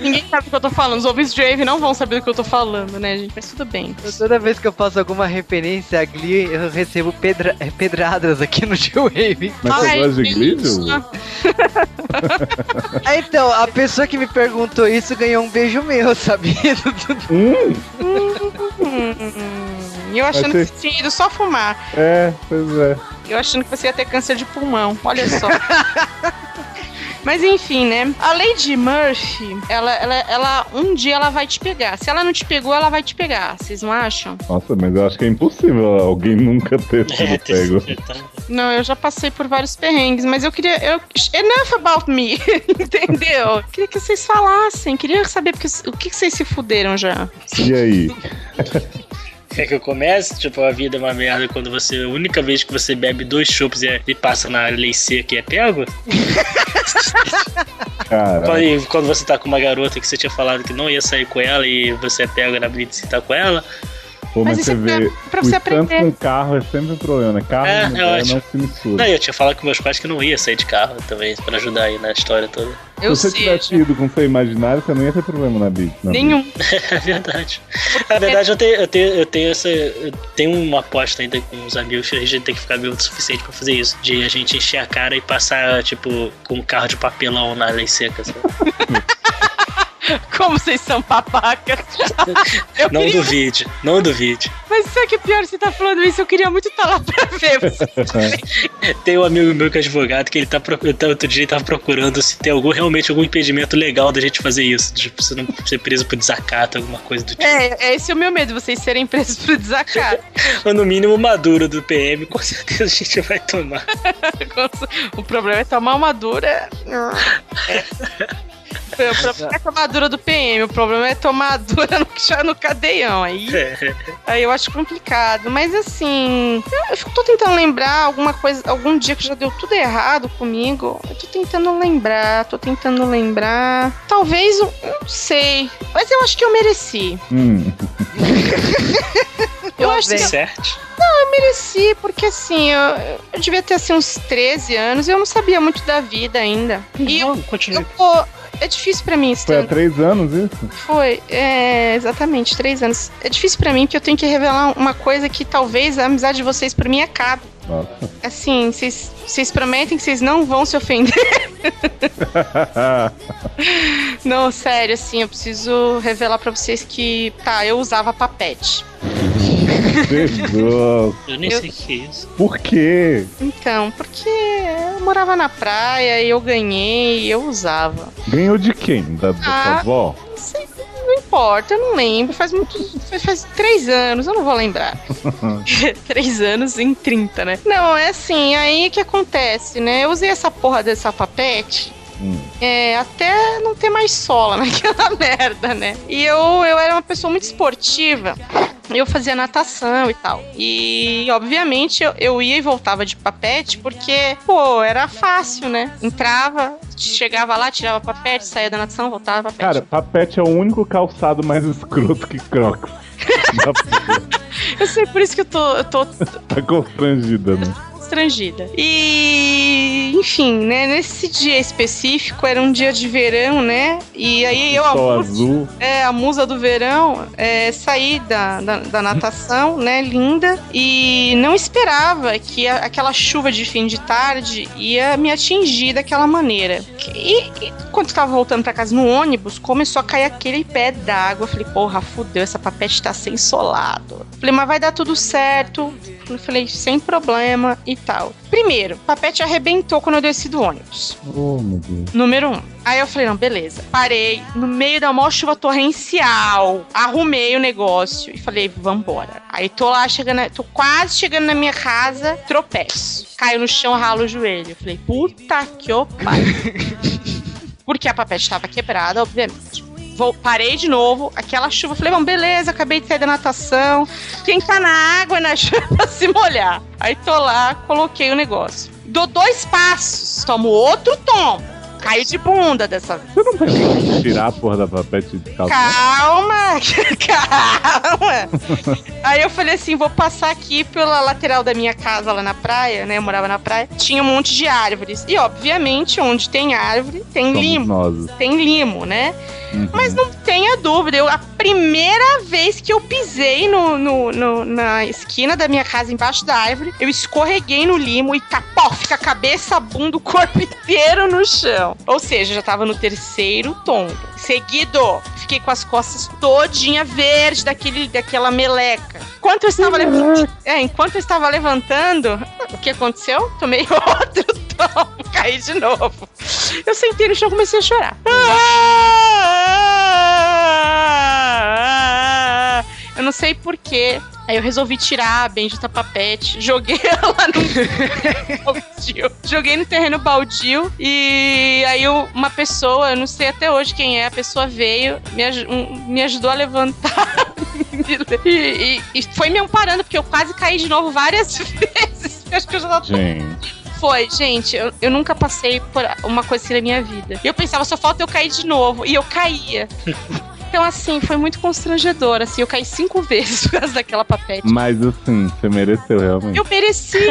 Ninguém sabe do que eu tô falando. Os ouvintes de Ave não vão saber do que eu tô falando, né, gente? Mas tudo bem. Toda vez que eu faço alguma referência a Glee, eu recebo pedra- eh, pedradas aqui no Joe Wave. Mas você gosta de Glee? Ah, então, a pessoa que me perguntou isso ganhou um beijo meu, sabia? Hum, Hum, e eu achando que você tinha ido só fumar. é, pois é. Eu achando que você ia ter câncer de pulmão. Olha só. Mas enfim, né? A Lady Murphy, ela, ela, ela, um dia ela vai te pegar. Se ela não te pegou, ela vai te pegar. Vocês não acham? Nossa, mas eu acho que é impossível alguém nunca ter sido É, pego. Não, eu já passei por vários perrengues, mas eu queria. Eu, enough about me, entendeu? Queria que vocês falassem, queria saber porque, o que, que vocês se fuderam já. E aí? Quer que eu comece? Tipo, a vida é uma merda quando você. A única vez que você bebe dois chopps e, e passa na lei C que é pego? Cara, E quando você tá com uma garota que você tinha falado que não ia sair com ela e você pega na blitz e tá com ela, pô, mas, Mas você isso é vê, pra- você tanto aprender. com carro é sempre um problema, né? Carro É, eu mulher acho. não se mistura. não, eu tinha falado com meus pais que não ia sair de carro também, pra ajudar aí na história toda. Eu Se você sei. tivesse ido com seu imaginário, você não ia ter problema na bicha. na Nenhum. É verdade. Na verdade, eu tenho, eu tenho, eu tenho essa. Eu tenho uma aposta ainda com os amigos que a gente tem que ficar bêbado o suficiente pra fazer isso. De a gente encher a cara e passar, tipo, com um carro de papelão na lei seca. sabe? Como vocês são babacas. Eu Não queria- duvide, não duvide. Mas sabe que pior você tá falando isso? Eu queria muito estar lá pra ver. Tem um amigo meu que é advogado que ele tá procurando. Outro dia ele tava procurando se tem algum, realmente algum impedimento legal da gente fazer isso. Tipo, você não ser preso por desacato, alguma coisa do tipo. É, é esse é o meu medo, vocês serem presos por desacato. Ou no mínimo maduro do PM, com certeza a gente vai tomar. o problema é tomar uma dura. É. O problema é tomar a dura do PM, o problema é tomar a dura no, já no cadeião. Aí, É. aí eu acho complicado. Mas assim, eu, eu tô tentando lembrar alguma coisa, algum dia que já deu tudo errado comigo. Eu tô tentando lembrar, tô tentando lembrar. Talvez, eu não sei. Mas eu acho que eu mereci. Hum. Eu acho que eu Certo? mereci, porque assim, eu, eu devia ter assim uns 13 anos e eu não sabia muito da vida ainda. E eu, Não, continue. eu pô, é difícil pra mim, Foi há três anos isso? Foi, é, exatamente, três anos. É difícil pra mim porque eu tenho que revelar uma coisa que talvez a amizade de vocês por mim acabe. Nossa. Assim, vocês vocês prometem que vocês não vão se ofender? Não, sério, assim, eu preciso revelar pra vocês que, tá, eu usava papete. Jesus. Eu nem Eu- sei o que é isso. Por quê? Então, porque eu morava na praia e eu ganhei e eu usava. Ganhou de quem? Da, da Ah. sua avó? Não sei, não importa, eu não lembro. Faz muito. Faz, faz três anos, eu não vou lembrar. três anos em 30, né? Não, é assim, aí que acontece, né? Eu usei essa porra dessa papete. Hum. É, até não ter mais sola naquela merda, né? E eu, eu era uma pessoa muito esportiva. Eu fazia natação e tal. E, obviamente, eu, eu ia e voltava de papete porque, pô, era fácil, né? Entrava, chegava lá, tirava papete, saía da natação, voltava papete. Cara, papete é o único calçado mais escroto que crocs. Eu sei, por isso que eu tô, eu tô tá constrangida, né? Constrangida. E, enfim, né? Nesse dia específico, era um dia de verão, né? E aí eu, a Sol musa, azul. é, a musa do verão, é, saí da, da, da natação, né? Linda. E não esperava que a- aquela chuva de fim de tarde ia me atingir daquela maneira. E, e quando eu tava voltando pra casa no ônibus, começou a cair aquele pé d'água. Falei, porra, fudeu, essa papete tá sem solado. Falei, mas vai dar tudo certo. Eu falei, sem problema e tal. Primeiro, o papete arrebentou quando eu desci do ônibus. Oh, meu Deus. Número um. Aí eu falei, não, beleza. Parei no meio da maior chuva torrencial. Arrumei o negócio e falei, vambora. Aí tô lá chegando, tô quase chegando na minha casa, tropeço. Caio no chão, ralo o joelho. Eu falei, puta que o pai. Porque a papete estava quebrada, obviamente. Vou, parei de novo, aquela chuva. Falei, bom, beleza, acabei de sair da natação. Quem tá na água, na chuva, pra se molhar. Aí tô lá, coloquei o negócio. Dou dois passos, tomo outro tombo. Caio de bunda dessa vez. Você não em tirar a porra da papete de calçado? Calma, calma. Aí eu falei assim, vou passar aqui pela lateral da minha casa lá na praia, né? Eu morava na praia. Tinha um monte de árvores. E obviamente, onde tem árvore, tem Somos limo. nós. Tem limo, né? Uhum. Mas não tenha dúvida, eu, a primeira vez que eu pisei no, no- no- na esquina da minha casa, embaixo da árvore, eu escorreguei no limo e capó, fica a cabeça, a bunda, o corpo inteiro no chão. Ou seja, já tava no terceiro tombo. Seguido, fiquei com as costas todinha verde daquele, daquela meleca. Enquanto eu estava levantando, é, enquanto eu estava levantando, o que aconteceu? Tomei outro tombo, caí de novo. Eu sentei no chão e comecei a chorar. Eu não sei porquê. Aí eu resolvi tirar a bendita papete, joguei ela no baldio. Joguei no terreno baldio e aí uma pessoa, eu não sei até hoje quem é, a pessoa veio, me, aj- me ajudou a levantar e, e- e foi me amparando, porque eu quase caí de novo várias vezes. Acho que eu já tava Gente. Foi, gente, eu, eu nunca passei por uma coisa assim na minha vida. E eu pensava, só falta eu cair de novo. E eu caía. Então, assim, foi muito constrangedor. Assim, eu caí cinco vezes por causa daquela papete. Mas assim, você mereceu realmente. Eu mereci.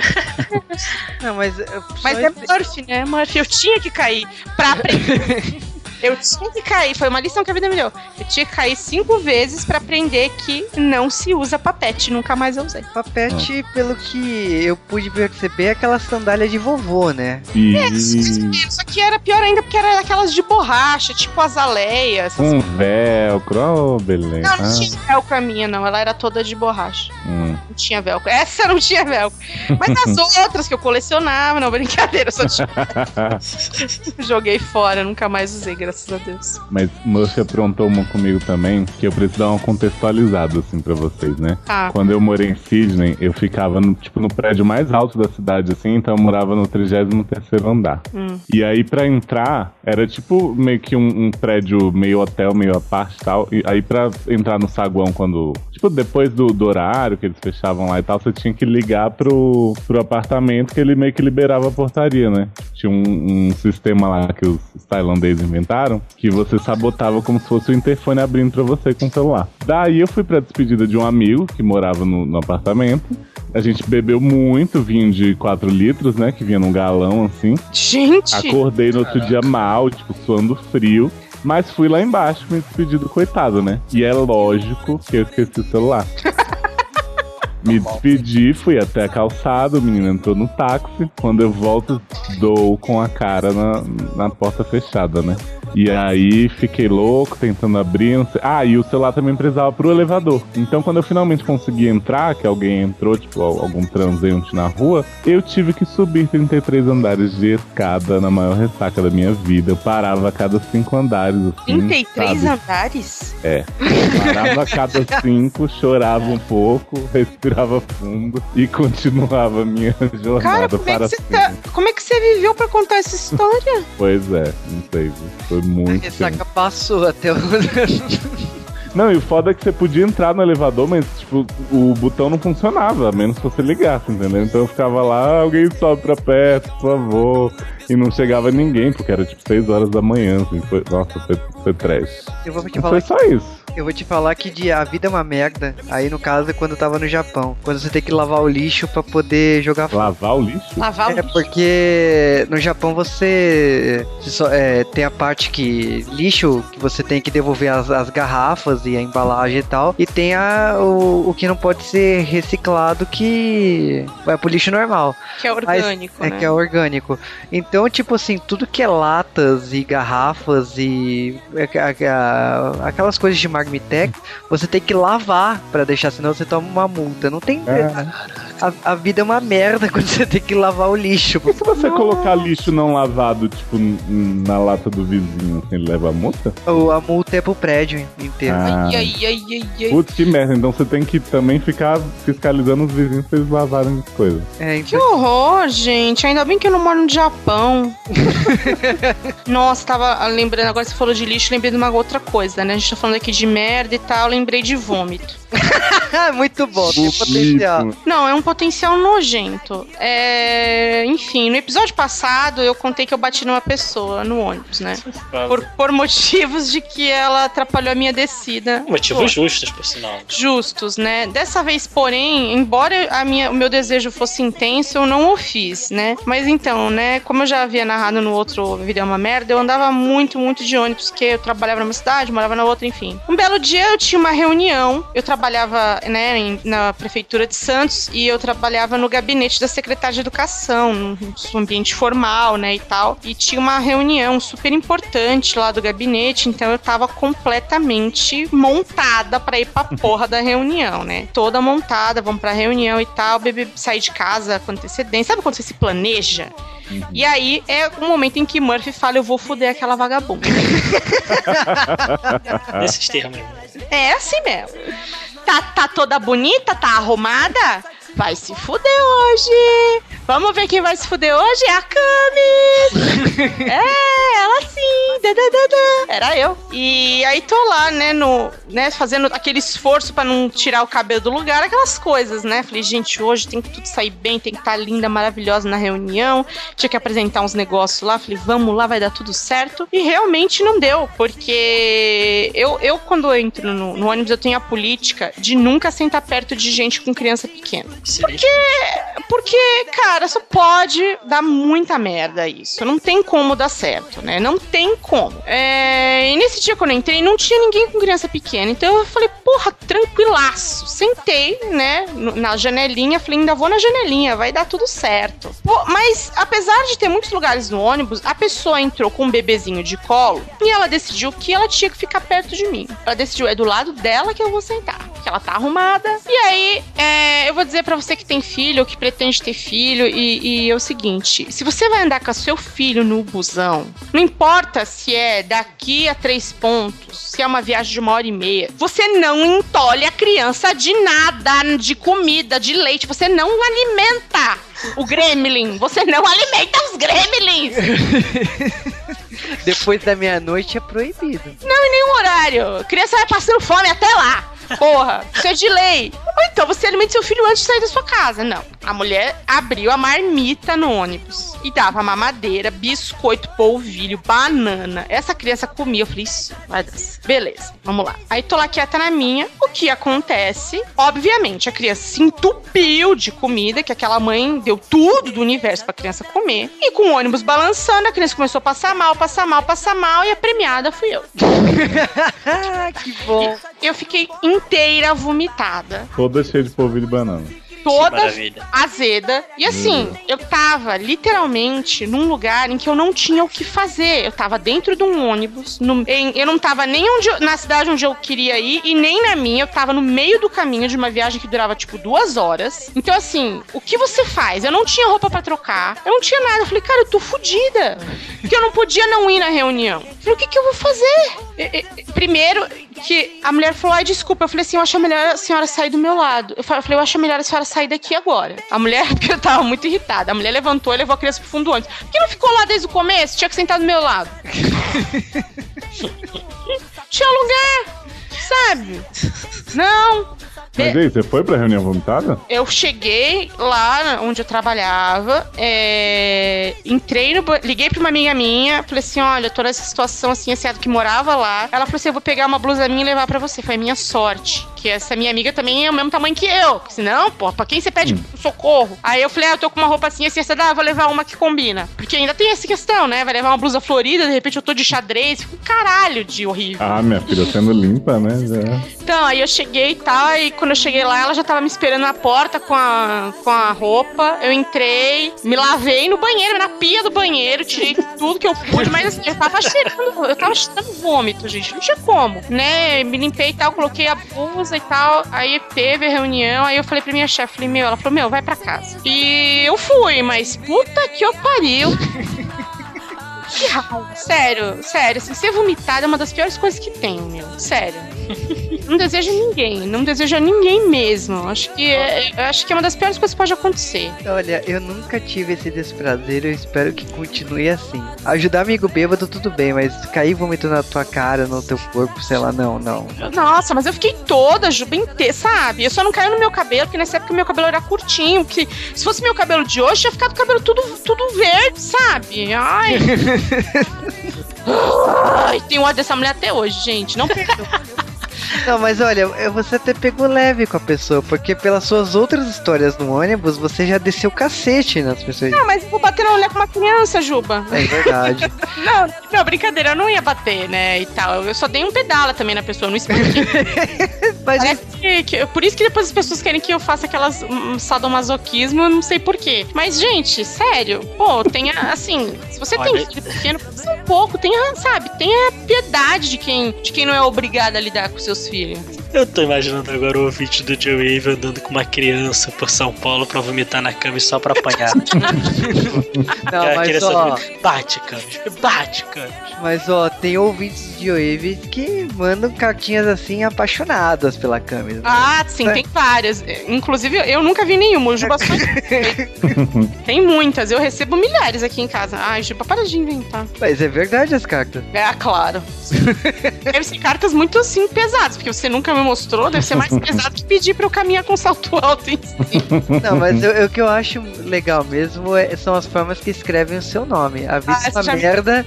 Não, mas. Mas é Murphy, né? Murphy, eu tinha que cair pra aprender. Eu tinha que cair, foi uma lição que a vida me deu. Eu tinha que cair cinco vezes pra aprender que não se usa papete. Nunca mais eu usei. Papete, pelo que eu pude perceber, é aquela sandália de vovô, né? E Só que era pior ainda porque era aquelas de borracha, tipo azaleia. essas com velcro, oh, beleza. Não, não tinha velcro a minha, não. Ela era toda de borracha. Hum. Não tinha velcro. Essa não tinha velcro. Mas as outras que eu colecionava, não, brincadeira, só tinha. Joguei fora, nunca mais usei, graças a Deus. Mas Murphy aprontou uma comigo também, que eu preciso dar uma contextualizada assim pra vocês, né? Ah, Quando eu morei em Sydney, eu ficava no, tipo, no prédio mais alto da cidade, assim, então eu morava no 33º andar. Hum. E aí, pra entrar, era tipo meio que um, um prédio meio hotel, meio à parte e tal. E aí, pra entrar no saguão, quando... Tipo, depois do, do horário que eles fechavam lá e tal, você tinha que ligar pro, pro apartamento que ele meio que liberava a portaria, né? Tinha um, um sistema lá que os, tailandeses inventaram, que você sabotava como se fosse o interfone abrindo pra você com o celular. Daí eu fui pra despedida de um amigo que morava no, no apartamento. A gente bebeu muito vinho de 4 litros, né? Que vinha num galão assim. Gente! Acordei no outro dia mal, tipo, suando frio. Mas fui lá embaixo me despedir do coitado, né? E é lógico que eu esqueci o celular. Me despedi, fui até a calçada, o menino entrou no táxi. Quando eu volto, dou com a cara na, na porta fechada, né? E aí fiquei louco, tentando abrir. Não sei. Ah, e o celular também precisava pro elevador. Então quando eu finalmente consegui entrar, que alguém entrou, tipo, al- algum transeunte na rua, eu tive que subir 33 andares de escada na maior ressaca da minha vida. Eu parava a cada cinco andares, assim. 33 sabe? andares? Parava a cada cinco, chorava um pouco, respirava fundo e continuava a minha jornada Cara, como é, para que você cima. tá, como é que você viveu pra contar essa história? Pois é, não sei, viu? Foi A muito ressaca tempo. passou até o. Não, e o foda é que você podia entrar no elevador, mas tipo, o botão não funcionava, a menos que você ligasse, entendeu? Então eu ficava lá, alguém sobe pra perto, por favor. E não chegava ninguém, porque era tipo 6 horas da manhã, assim. Foi, nossa, foi, foi trash. Eu vou te falar foi só isso. Eu vou te falar que de, a vida é uma merda. Aí no caso é quando eu tava no Japão. Quando você tem que lavar o lixo pra poder jogar fora. Lavar o lixo? Lavar o É lixo. porque no Japão você, você só- é, tem a parte que lixo que você tem que devolver as, as garrafas e a embalagem e tal. E tem a, o, o que não pode ser reciclado que vai pro lixo normal. Que é orgânico, É né? que é orgânico. Então, tipo assim, tudo que é latas e garrafas e a- a- aquelas coisas de você tem que lavar pra deixar, senão você toma uma multa. Não tem. É. A, a vida é uma merda quando você tem que lavar o lixo. E se você colocar lixo não lavado, tipo, na lata do vizinho, assim, ele leva a multa? Ou a multa é pro prédio inteiro. Ah. Ai, ai, ai, ai, ai. Putz, que merda. Então você tem que também ficar fiscalizando os vizinhos pra eles lavarem as coisas. É, Que então, horror, gente. Ainda bem que eu não moro no Japão. Nossa, tava lembrando, agora você falou de lixo, lembrei de uma outra coisa, né? A gente tá falando aqui de merda e tal, lembrei de vômito. muito bom, tem potencial. Não, é um potencial nojento. É... Enfim, no episódio passado eu contei que eu bati numa pessoa no ônibus, né? Por, por motivos de que ela atrapalhou a minha descida. Motivos justos, por sinal. justos, né? Dessa vez, porém, embora a minha, o meu desejo fosse intenso, eu não o fiz, né? Mas então, né? Como eu já havia narrado no outro vídeo é uma merda, eu andava muito, muito de ônibus, porque eu trabalhava numa cidade, morava na outra, enfim. Um belo dia eu tinha uma reunião, eu trabalhava, né, em- na prefeitura de Santos e eu trabalhava no gabinete da secretária de educação, num ambiente formal, né, e tal. E tinha uma reunião super importante lá do gabinete, então eu tava completamente montada pra ir pra porra da reunião, né? Toda montada, vamos pra reunião e tal, bebê sair de casa com antecedência. Sabe quando você se planeja? E aí é o momento em que Murphy fala: Eu vou foder aquela vagabunda. Nesses termos. É assim mesmo. Tá, tá toda bonita? Tá arrumada? Vai se fuder hoje. Vamos ver quem vai se fuder hoje? É a Camis. é, ela sim, Era eu. E aí tô lá, né, no, né, fazendo aquele esforço pra não tirar o cabelo do lugar, aquelas coisas, né? Falei, gente, hoje tem que tudo sair bem, tem que estar tá linda, maravilhosa na reunião. Tinha que apresentar uns negócios lá. Falei, vamos lá, vai dar tudo certo. E realmente não deu, porque eu, eu quando eu entro no, no ônibus, eu tenho a política de nunca sentar perto de gente com criança pequena. Porque, porque, cara, só pode dar muita merda isso. Não tem como dar certo, né? Não tem como. É, e nesse dia quando eu entrei, não tinha ninguém com criança pequena. Então eu falei, porra, tranquilaço. Sentei, né, na janelinha. Falei, ainda vou na janelinha, vai dar tudo certo. Pô, mas apesar de ter muitos lugares no ônibus, a pessoa entrou com um bebezinho de colo e ela decidiu que ela tinha que ficar perto de mim. Ela decidiu, é do lado dela que eu vou sentar. Que ela tá arrumada. E aí, é, eu vou dizer para você que tem filho ou que pretende ter filho, e, e é o seguinte: se você vai andar com seu filho no busão, não importa se é daqui a três pontos, se é uma viagem de uma hora e meia, você não entolhe a criança de nada, de comida, de leite, você não alimenta o gremlin, você não alimenta os gremlins. Depois da meia-noite é proibido. Não, em nenhum horário. A criança vai passando fome até lá. Porra, isso é de lei. Ou então você alimenta seu filho antes de sair da sua casa. Não. A mulher abriu a marmita no ônibus e dava mamadeira, biscoito, polvilho, banana. Essa criança comia. Eu falei, isso, vai dar. Beleza, vamos lá. Aí tô lá quieta na minha. O que acontece? Obviamente, a criança se entupiu de comida, que aquela mãe deu tudo do universo pra criança comer. E com o ônibus balançando, a criança começou a passar mal, passar mal, passar mal. E a premiada fui eu. que bom. Eu fiquei inteira vomitada. Toda cheia de polvilho e banana toda azeda. E assim, uhum. eu tava literalmente num lugar em que eu não tinha o que fazer. Eu tava dentro de um ônibus. No, em, eu não tava nem onde eu, na cidade onde eu queria ir e nem na minha. Eu tava no meio do caminho de uma viagem que durava tipo duas horas. Então, assim, o que você faz? Eu não tinha roupa para trocar. Eu não tinha nada. Eu falei, cara, eu tô fodida. Porque eu não podia não ir na reunião. Eu falei, o que, que eu vou fazer? E, e, primeiro, que a mulher falou, ai, desculpa. Eu falei assim, eu acho melhor a senhora sair do meu lado. Eu falei, eu acho melhor a senhora sair daqui agora. A mulher, porque eu tava muito irritada, a mulher levantou e levou a criança pro fundo do ônibus. Por que não ficou lá desde o começo? Tinha que sentar do meu lado. Tinha lugar, sabe? Não. Mas aí, você foi pra reunião vomitada? Eu cheguei lá onde eu trabalhava, é... entrei no. Liguei pra uma amiga minha, falei assim: olha, eu tô nessa situação assim, assim, que morava lá. Ela falou assim: eu vou pegar uma blusa minha e levar pra você. Foi minha sorte. Que essa minha amiga também é o mesmo tamanho que eu. Senão, pô, pra quem você pede hum. socorro? Aí eu falei: ah, eu tô com uma roupa assim, assim, assim, ah, vou levar uma que combina. Porque ainda tem essa questão, né? Vai levar uma blusa florida, de repente eu tô de xadrez. Fica um caralho de horrível. Ah, minha filha, sendo limpa, né? Já. Então, aí eu cheguei e tal, e quando eu cheguei lá, ela já tava me esperando na porta com a, com a roupa. Eu entrei, me lavei no banheiro, na pia do banheiro, tirei tudo que eu pude, mas assim, eu tava cheirando, eu tava cheirando vômito, gente. Não tinha como, né? Me limpei e tal, coloquei a blusa e tal. Aí teve a reunião, aí eu falei pra minha chefe, falei, meu, ela falou, meu, vai pra casa. E eu fui, mas puta que eu pariu. Que raiva. Sério, sério, assim, ser vomitado é uma das piores coisas que tem, meu. Sério. não desejo ninguém, não desejo a ninguém mesmo. Acho que é, acho que é uma das piores coisas que pode acontecer. Olha, eu nunca tive esse desprazer, eu espero que continue assim. Ajudar amigo bêbado, tudo bem, mas cair vomitando na tua cara, no teu corpo, sei lá, não, não. Nossa, mas eu fiquei toda, juba inteira, sabe? Eu só não caiu no meu cabelo, porque nessa época meu cabelo era curtinho, porque se fosse meu cabelo de hoje, tinha ficado o cabelo tudo, tudo verde, sabe? Ai. Ai, tem ódio dessa mulher até hoje, gente. Não perdoa. Não, mas olha, você até pegou leve com a pessoa, porque pelas suas outras histórias no ônibus, você já desceu cacete nas pessoas. Não, mas eu vou bater na mulher com uma criança, Juba. É verdade. não, não, brincadeira, eu não ia bater, né, e tal. Eu só dei um pedala também na pessoa, não expliquei. mas que, que, por isso que depois as pessoas querem que eu faça aquelas um, sadomasoquismo, eu não sei porquê. Mas, gente, sério, pô, tenha, assim, você olha... tem filho pequeno, um pouco, tenha, sabe, tenha piedade de quem, de quem não é obrigado a lidar com seus filhos. Eu tô imaginando agora o ouvinte do Joe Wave andando com uma criança por São Paulo pra vomitar na cama e só pra apanhar. Não, mas ó, Bate, Camis. Bate, Camis. mas ó, tem ouvintes de Wave que mandam cartinhas assim apaixonadas pela câmera. Ah, sim, É. tem várias. Inclusive, eu nunca vi nenhuma. O Juba só... tem muitas. Eu recebo milhares aqui em casa. Ai, Juba, para de inventar. Mas é verdade as cartas. É, claro. Deve ser cartas muito, assim, pesadas, porque você nunca mostrou. Deve ser mais pesado que pedir pra eu caminhar com salto alto em si. Não, mas o que eu acho legal mesmo é- são as formas que escrevem o seu nome. A vida Ah, é uma merda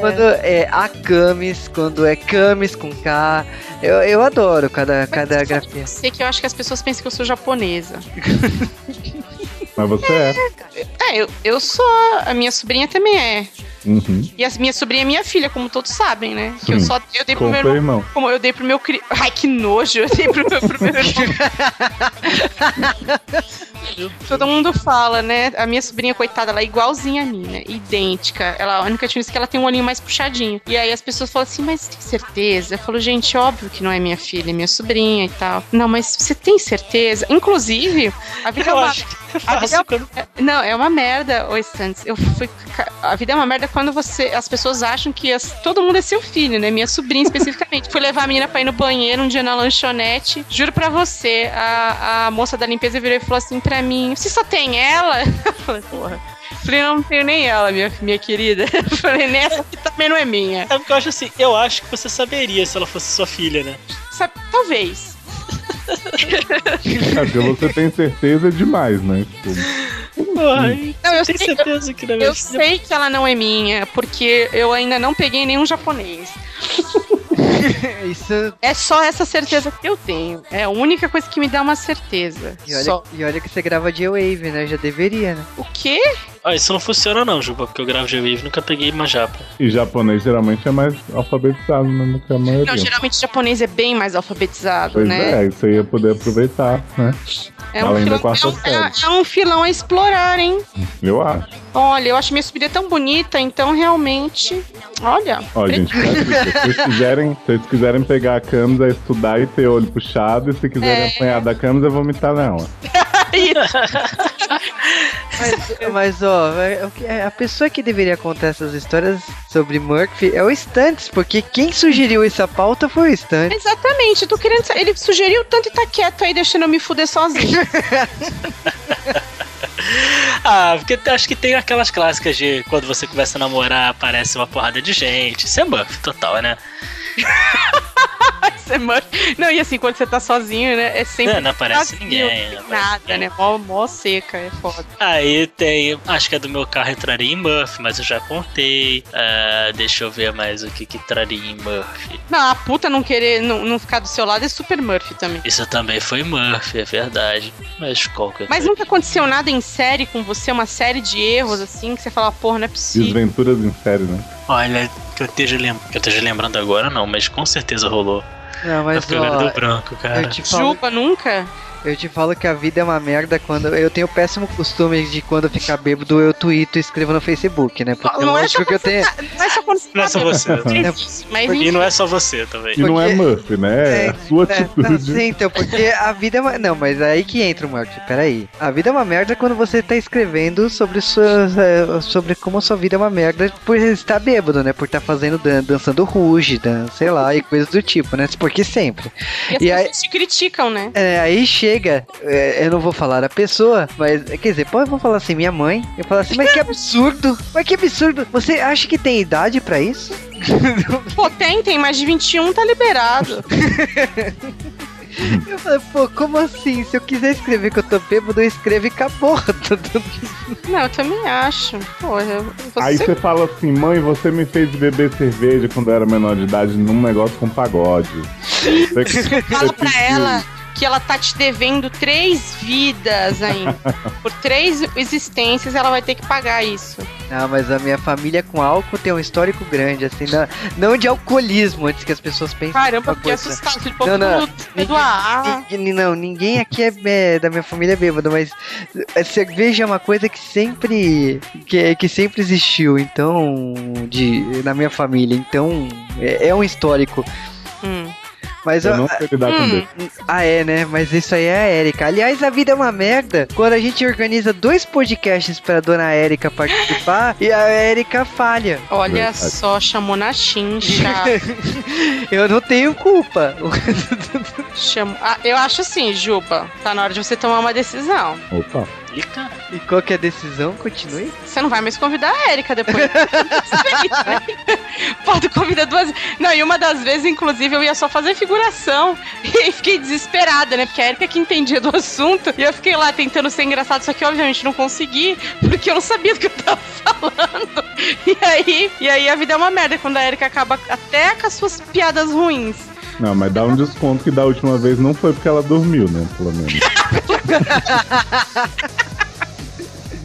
quando é a Camis, quando é Camis com K. Eu, eu adoro cada, cada grafia. Eu sei que eu acho que as pessoas pensam que eu sou japonesa. Mas você é. É, eu, eu sou. A minha sobrinha também é. Uhum. E a minha sobrinha é minha filha, como todos sabem, né? Que eu Sim. só eu dei pro Com meu irmão. irmão. Como eu dei pro meu cri... Ai, que nojo! Eu dei pro meu, pro meu irmão. Todo mundo fala, né? A minha sobrinha, coitada, ela é igualzinha a mim, né? Idêntica. Ela, a única diferença é que ela tem um olhinho mais puxadinho. E aí as pessoas falam assim, mas tem certeza? Eu falo, gente, óbvio que não é minha filha, é minha sobrinha e tal. Não, mas você tem certeza? Inclusive, a vida é Eu uma... acho que eu A vida é- quando. Não, é uma merda, ô Stantes. Eu fui. A vida é uma merda quando você. As pessoas acham que as- todo mundo é seu filho, né? Minha sobrinha especificamente. Fui levar a menina pra ir no banheiro um dia na lanchonete. Juro pra você, a, a moça da limpeza virou e falou assim pra mim: Você só tem ela? Eu falei, porra. Falei, não, não tenho nem ela, minha, minha querida. Falei, nessa que também não é minha. É porque eu acho assim, eu acho que você saberia se ela fosse sua filha, né? Sabe, talvez. É porque você tem certeza demais, né? Tipo, Ai, Não, eu tem sei, certeza que não é eu sei que ela não é minha, porque eu ainda não peguei nenhum japonês. Isso. É só essa certeza que eu tenho. É a única coisa que me dá uma certeza. E olha, Só. e olha que você grava J-Wave, né? Já deveria, né? O quê? Ah, isso não funciona não, Juba, porque eu gravo G-Wave e nunca peguei uma japa. E japonês geralmente é mais alfabetizado né, do que a maioria. Não, geralmente japonês é bem mais alfabetizado, Pois né? é, você ia poder aproveitar, né? É um, além filão, é, um, é- é um filão a explorar, hein? Eu acho. Olha, eu acho minha sobrinha tão bonita, então realmente. Olha. Ó, gente, se vocês quiserem, se vocês quiserem pegar a camisa, estudar e ter olho puxado, e se quiserem É. apanhar da camisa, vomitar nela. Mas, mas, ó, é- a pessoa que deveria contar essas histórias sobre Murphy é o Stantes, porque quem sugeriu essa pauta foi o Stantes. Exatamente, eu tô querendo. Ele sugeriu tanto e tá quieto aí, deixando eu me fuder sozinho. Ah, porque acho que tem aquelas clássicas de quando você começa a namorar, aparece uma porrada de gente. Isso é buff total, né? Você Não, e assim, quando você tá sozinho, né? É sempre. Não, não aparece vazio, ninguém, não Nada, ninguém. né? Mó, mó seca, é foda. Aí tem. Acho que a do meu carro entraria em Murphy, mas eu já contei. Ah, deixa eu ver mais o que que traria em Murphy. Não, a puta não querer não, não ficar do seu lado é super Murphy também. Isso também foi Murphy, é verdade. Mas qual que é? Mas nunca aconteceu nada em série com você, uma série de erros assim, que você fala, porra, não é possível. Desventuras em série, né? Olha, que eu, esteja lem... que eu esteja lembrando agora, não, mas com certeza rolou. Não, mas ó, do branco, cara. eu te falo, Juba, nunca? Eu te falo que a vida é uma merda quando. Eu tenho o péssimo costume de quando eu ficar bêbado, eu tweeto e escrevo no Facebook, né? Porque Não é lógico só que eu tenho. Não é só quando você Não é só você. É isso, mas E não é só você também. E não é Porque- Murphy, né? É, É, a sua É, não, atitude. sim, então, porque a vida é uma... Não, mas aí que entra o Murphy, peraí. A vida é uma merda quando você tá escrevendo sobre suas, eh, sobre como a sua vida é uma merda por estar bêbado, né? Por estar fazendo dan dançando ruge, dan sei lá, e coisas do tipo, né? Porque sempre. E as E aí- pessoas te criticam, né? É, aí chega, é, eu não vou falar a pessoa, mas quer dizer, pô, eu vou falar assim, minha mãe. Eu falo assim, mas que absurdo! Mas que absurdo! Você acha que tem idade pra isso? Pô, tem, tem mais de 21, tá liberado. Eu falei, pô, como assim? Se eu quiser escrever que eu tô bêbado, eu escrevo e acabou. Não, eu também acho. Eu, você... Aí você fala assim, mãe, você me fez beber cerveja quando eu era menor de idade num negócio com pagode. Você, Fala você pra pediu. ela que ela tá te devendo três vidas ainda. Por três existências ela vai ter que pagar isso. Não, mas a minha família com álcool tem um histórico grande, assim, não, não de alcoolismo, antes que as pessoas pensem. Caramba, uma fiquei coisa. assustado. Não, não. é AA. Ninguém- Não, ninguém aqui é, é, da minha família é bêbado, mas a cerveja é uma coisa que sempre que, que sempre existiu, então de na minha família, então é, é um histórico. Hum. Mas Eu ó, não sei lidar com Hum. Deus. Ah, é, né? Mas isso aí é a Érica. Aliás, a vida é uma merda quando a gente organiza dois podcasts pra dona Érica participar e a Érica falha. Olha Verdade. só, chamou na chincha. Eu não tenho culpa. Chamou... Ah, eu acho assim, Juba. Tá na hora de você tomar uma decisão. Opa. Cara. E qual que é a decisão? Continue. Você não vai mais convidar a Erika depois. Pode convidar duas. Não, e uma das vezes, inclusive, eu ia só fazer figuração. E aí fiquei desesperada, né? Porque a Erika que entendia do assunto. E eu fiquei lá tentando ser engraçado, só que obviamente não consegui, porque eu não sabia do que eu tava falando. E aí, e aí a vida é uma merda quando a Erika acaba até com as suas piadas ruins. Não, mas dá um desconto que da última vez não foi porque ela dormiu, né? Pelo menos.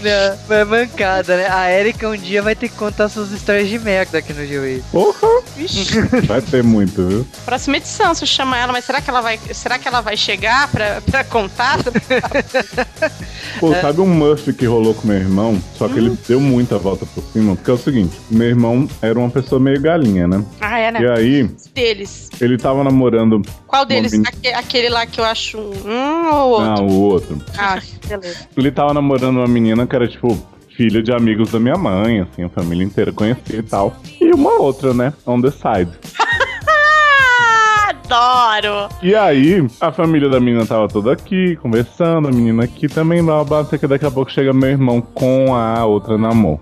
Não, foi mancada, né? A Érica um dia vai ter que contar suas histórias de merda aqui no G-Wave. Porra! Vixe. Vai ter muito, viu? Próxima edição, se eu chamar ela, mas será que ela vai, será que ela vai chegar pra, pra contar? Pô, sabe um Murphy que rolou com meu irmão? Só que ele deu muita volta por cima. Porque é o seguinte: meu irmão era uma pessoa meio galinha, né? Ah, é, né? E aí, Deles. ele tava namorando. Qual deles? Aquele lá que eu acho um ou outro? Ah, o outro. Ah, beleza. Ele tava namorando uma menina que era, tipo, filha de amigos da minha mãe, assim, a família inteira conhecia e tal. E uma outra, né? On the side. Adoro! E aí, a família da menina tava toda aqui, conversando, a menina aqui também, blá blá blá, que daqui a pouco chega meu irmão com a outra namor.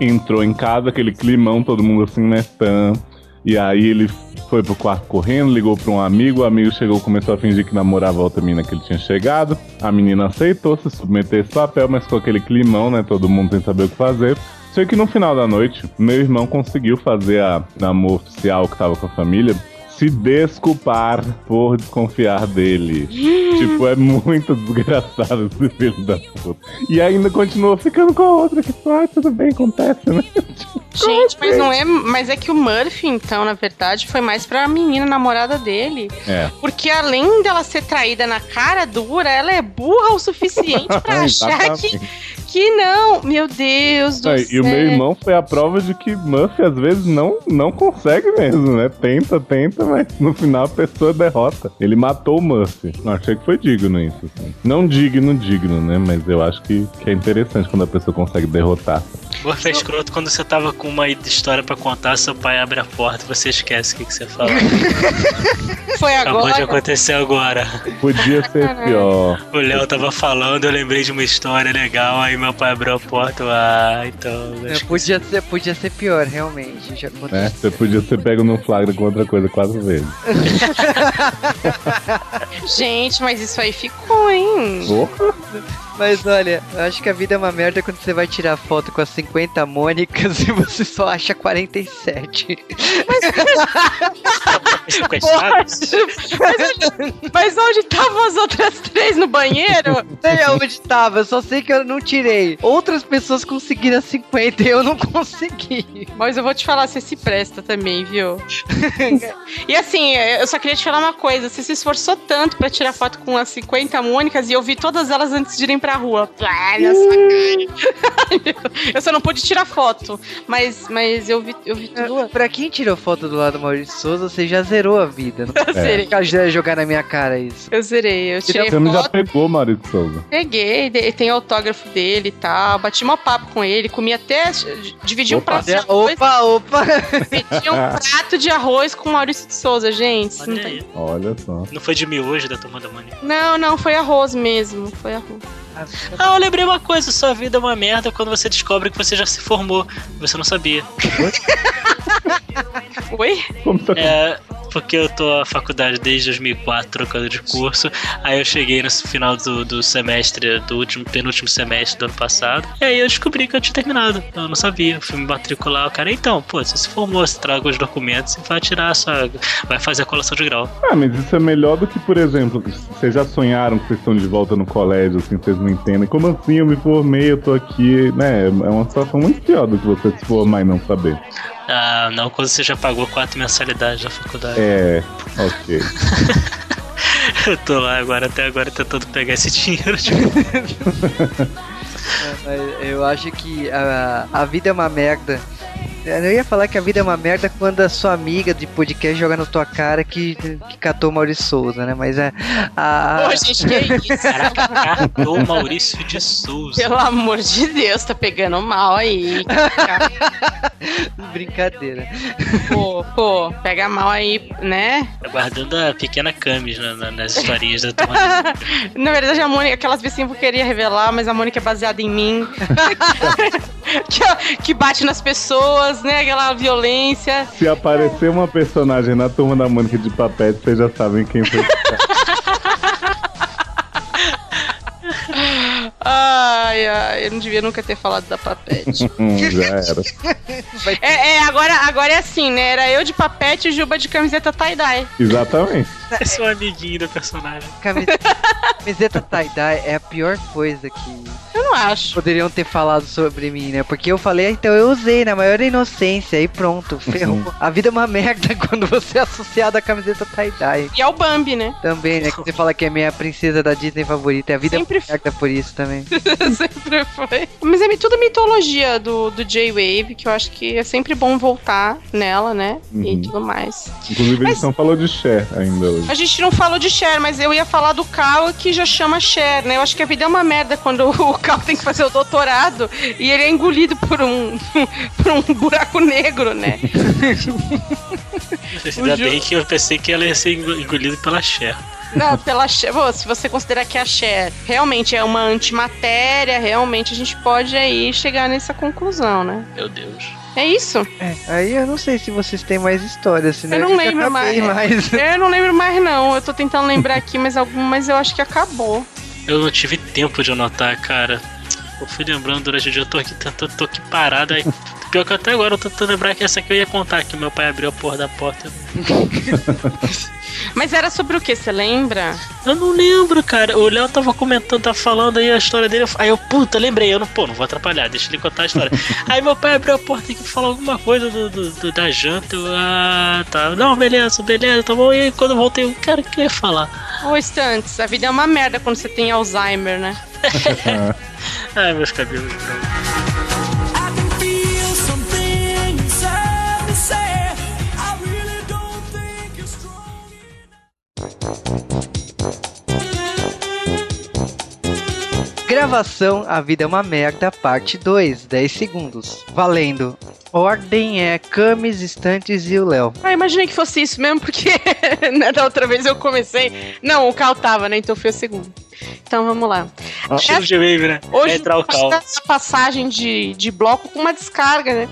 Entrou em casa, aquele climão, todo mundo assim, né, tan. E aí ele foi pro quarto correndo, ligou pra um amigo, o amigo chegou, começou a fingir que namorava a outra menina que ele tinha chegado. A menina aceitou se submeter esse papel, mas com aquele climão, né, todo mundo sem saber o que fazer. Sei que no final da noite, meu irmão conseguiu fazer a namoro oficial que tava com a família se desculpar por desconfiar dele. tipo, é muito desgraçado esse filho da puta. E ainda continua ficando com a outra, que só, ah, tudo bem, acontece, né? Gente, mas não é. Mas é que o Murphy, então, na verdade, foi mais pra menina namorada dele. É. Porque além dela ser traída na cara dura, ela é burra o suficiente pra achar que. Que não. Meu Deus do Aí, céu. E o meu irmão foi a prova de que Murphy às vezes não, não consegue mesmo, né? Tenta, tenta, mas no final a pessoa derrota. Ele matou o Murphy. Eu achei que foi digno isso. assim. Não digno, digno, né? Mas eu acho que, que é interessante quando a pessoa consegue derrotar. Morfe é escroto quando você tava com uma história pra contar, seu pai abre a porta e você esquece o que, que você falou. Foi Acabou de agora. acontecer agora. Podia ser pior. O Léo tava falando, eu lembrei de uma história legal, aí meu pai abriu a porta, ah, então. É, podia, ser, podia ser pior, realmente. Já aconteceu. Né? Você podia ser pego no flagra com outra coisa quatro vezes. Gente, mas isso aí ficou, hein? Porra! Mas olha, eu acho que a vida é uma merda quando você vai tirar foto com as 50 Mônicas e você só acha 47. sequestrados. Mas onde estavam as outras três no banheiro? Sei aonde tava, eu só sei que eu não tirei. Outras pessoas conseguiram 50 e eu não consegui. Mas eu vou te falar, você se presta também, viu? e assim, eu só queria te falar uma coisa. Você se esforçou tanto pra tirar foto com as 50 Mônicas e eu vi todas elas antes de irem pra rua. Na sua cara. eu só não pude tirar foto. Mas, mas eu vi, eu vi tudo. Pra quem tirou foto do lado do Maurício Souza, você já zerou a vida. Não Eu zerei. fica já jogar na minha cara isso. Eu zerei, eu tirei Você não já foto, pegou Maurício Souza? peguei, tem autógrafo dele e tal, bati uma papo com ele, comi até, dividi um Opa. prato de arroz, Opa, opa! dividi um prato de arroz com Maurício de Souza, gente. Não, Olha. Olha só. Não foi de miojo da turma da Mônica. não, não, foi arroz mesmo, foi arroz. Ah, eu lembrei uma coisa, sua vida é uma merda quando você descobre que você já se formou. Você não sabia. Oi? Como tá É, porque eu tô na faculdade desde 2004, trocando de curso. Aí eu cheguei no final do, do semestre, do último, penúltimo semestre do ano passado. E aí eu descobri que eu tinha terminado. Eu não sabia. Eu fui me matricular. O cara, então, pô, você se formou, você traga os documentos e vai tirar a sua. Vai fazer a colação de grau. Ah, mas isso é melhor do que, por exemplo, vocês já sonharam que vocês estão de volta no colégio, assim, vocês não entendem. Como assim eu me formei, eu tô aqui, né? É uma situação muito pior do que você se formar e não saber. Ah, não, quando você já pagou quatro mensalidades da faculdade. É, ok. Eu tô lá agora, até agora, tentando pegar esse dinheiro. Tipo, É, eu acho que a, a vida é uma merda. Eu ia falar que a vida é uma merda quando a sua amiga de podcast joga na tua cara que, que catou Maurício Souza, né? Mas é. A, Pô, gente, que isso? Caraca, catou Maurício de Souza. Pelo amor de Deus, tá pegando mal aí. Brincadeira. Pô, pô, pega mal aí, né? Tá guardando a pequena Camis na- na- nas historinhas da turma. Na verdade, a Mônica, aquelas vicinhas que eu queria revelar, mas a Mônica é baseada em mim. que, que bate nas pessoas, né? Aquela violência. Se aparecer uma personagem na turma da Mônica de papete, vocês já sabem quem foi. Ai, ai, eu não devia nunca ter falado da papete. Hum, já era. é, é, agora, agora é assim, né? Era eu de papete e Juba de camiseta tie-dye. Exatamente. Eu sou um amiguinho da personagem. Camiseta, camiseta tie-dye é a pior coisa que Eu não acho. poderiam ter falado sobre mim, né? Porque eu falei, então eu usei na maior inocência e pronto, ferrou. A vida é uma merda quando você é associado à camiseta tie-dye. E é o Bambi, né? Também, né? Que você fala que é minha princesa da Disney favorita. E a vida Sempre é uma merda por isso também. sempre foi. Mas é tudo mitologia do, do J-Wave, que eu acho que é sempre bom voltar nela, né? E Uhum. tudo mais. Inclusive, a gente não falou de Cher ainda hoje. A gente não falou de Cher, mas eu ia falar do Cal que já chama Cher, né? Eu acho que a vida é uma merda quando o Cal tem que fazer o doutorado e ele é engolido por um, por um buraco negro, né? Ainda Ju- bem que eu pensei que ela ia ser engo- engolida pela Cher. Não, pela Cher. Pô, se você considerar que a Cher realmente é uma antimatéria, realmente a gente pode aí chegar nessa conclusão, né? Meu Deus. É isso? É, aí eu não sei se vocês têm mais histórias, senão Eu não já lembro acabei mais. Eu não lembro mais, não. Eu tô tentando lembrar aqui, mas algum, mas eu acho que acabou. Eu não tive tempo de anotar, cara. Eu fui lembrando durante o dia, eu tô aqui tentando, tô aqui parado aí. Pior que até agora eu tô tentando lembrar que essa aqui eu ia contar, que meu pai abriu a porra da porta. Mas era sobre o que? Você lembra? Eu não lembro, cara. O Léo tava comentando, tava falando aí a história dele. Aí eu, puta, lembrei. Eu não, pô, não vou atrapalhar, deixa ele contar a história. aí meu pai abriu a porta e falou alguma coisa do, do- do- da janta. Eu, ah, tá. Não, beleza, beleza, tá bom. E aí quando eu voltei, eu, cara, o que eu ia falar? Ô, Stantes, a vida é uma merda quando você tem Alzheimer, né? Ai, meus cabelos. Strong Gravação A Vida é uma Merda, parte 2, 10 segundos. Valendo. Ordem é Camis, Estantes e o Léo. Ah, imaginei que fosse isso mesmo, porque né, da outra vez eu comecei. Não, o Cal tava, né? Então foi o segundo. Então vamos lá. Estilo de wave, né? Hoje é cal. essa passagem de, de bloco com uma descarga, né?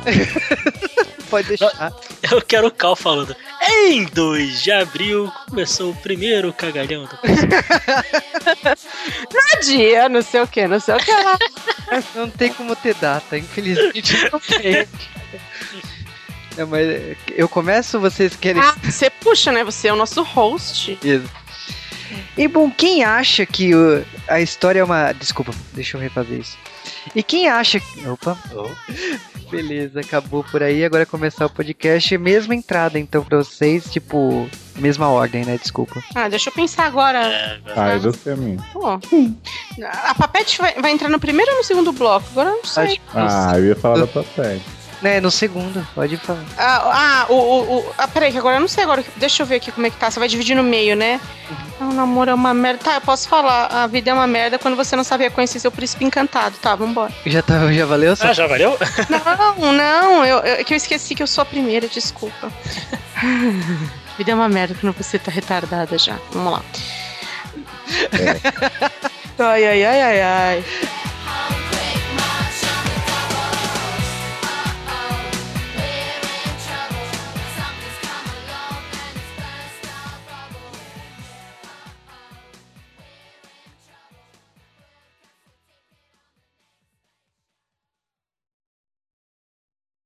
Pode deixar. Eu quero o cal falando. Em 2 de abril começou o primeiro cagalhão do Dia, não sei o que, não sei o que lá. Não tem como ter data, infelizmente não tem. Não, mas eu começo, vocês querem. Ah, você puxa, né? Você é o nosso host. Isso. E bom, quem acha que o- a história é uma. Desculpa, deixa eu refazer isso. E quem acha. Opa, beleza, acabou por aí. Agora é começar o podcast. Mesma entrada, então, pra vocês, tipo, mesma ordem, né? Desculpa. Ah, deixa eu pensar agora. É, Ah, eu sei a minha. Pô. A Papete vai, vai entrar no primeiro ou no segundo bloco? Agora eu não sei. Acho- Ah, eu ia falar da papete. Né, no segundo, pode falar. Ah, ah, o, o, o- ah, peraí, que agora eu não sei agora. Deixa eu ver aqui como é que tá. Você vai dividir no meio, né? Ah, o namoro é uma merda. Tá, eu posso falar. A vida é uma merda quando você não sabe reconhecer seu príncipe encantado. Tá, vambora. Já, tá, já valeu? Só Ah, já valeu? Não, não, eu, eu, é que eu esqueci que eu sou a primeira, desculpa. Vida é uma merda quando você tá retardada já. Vamos lá. Ai, ai, ai, ai, ai.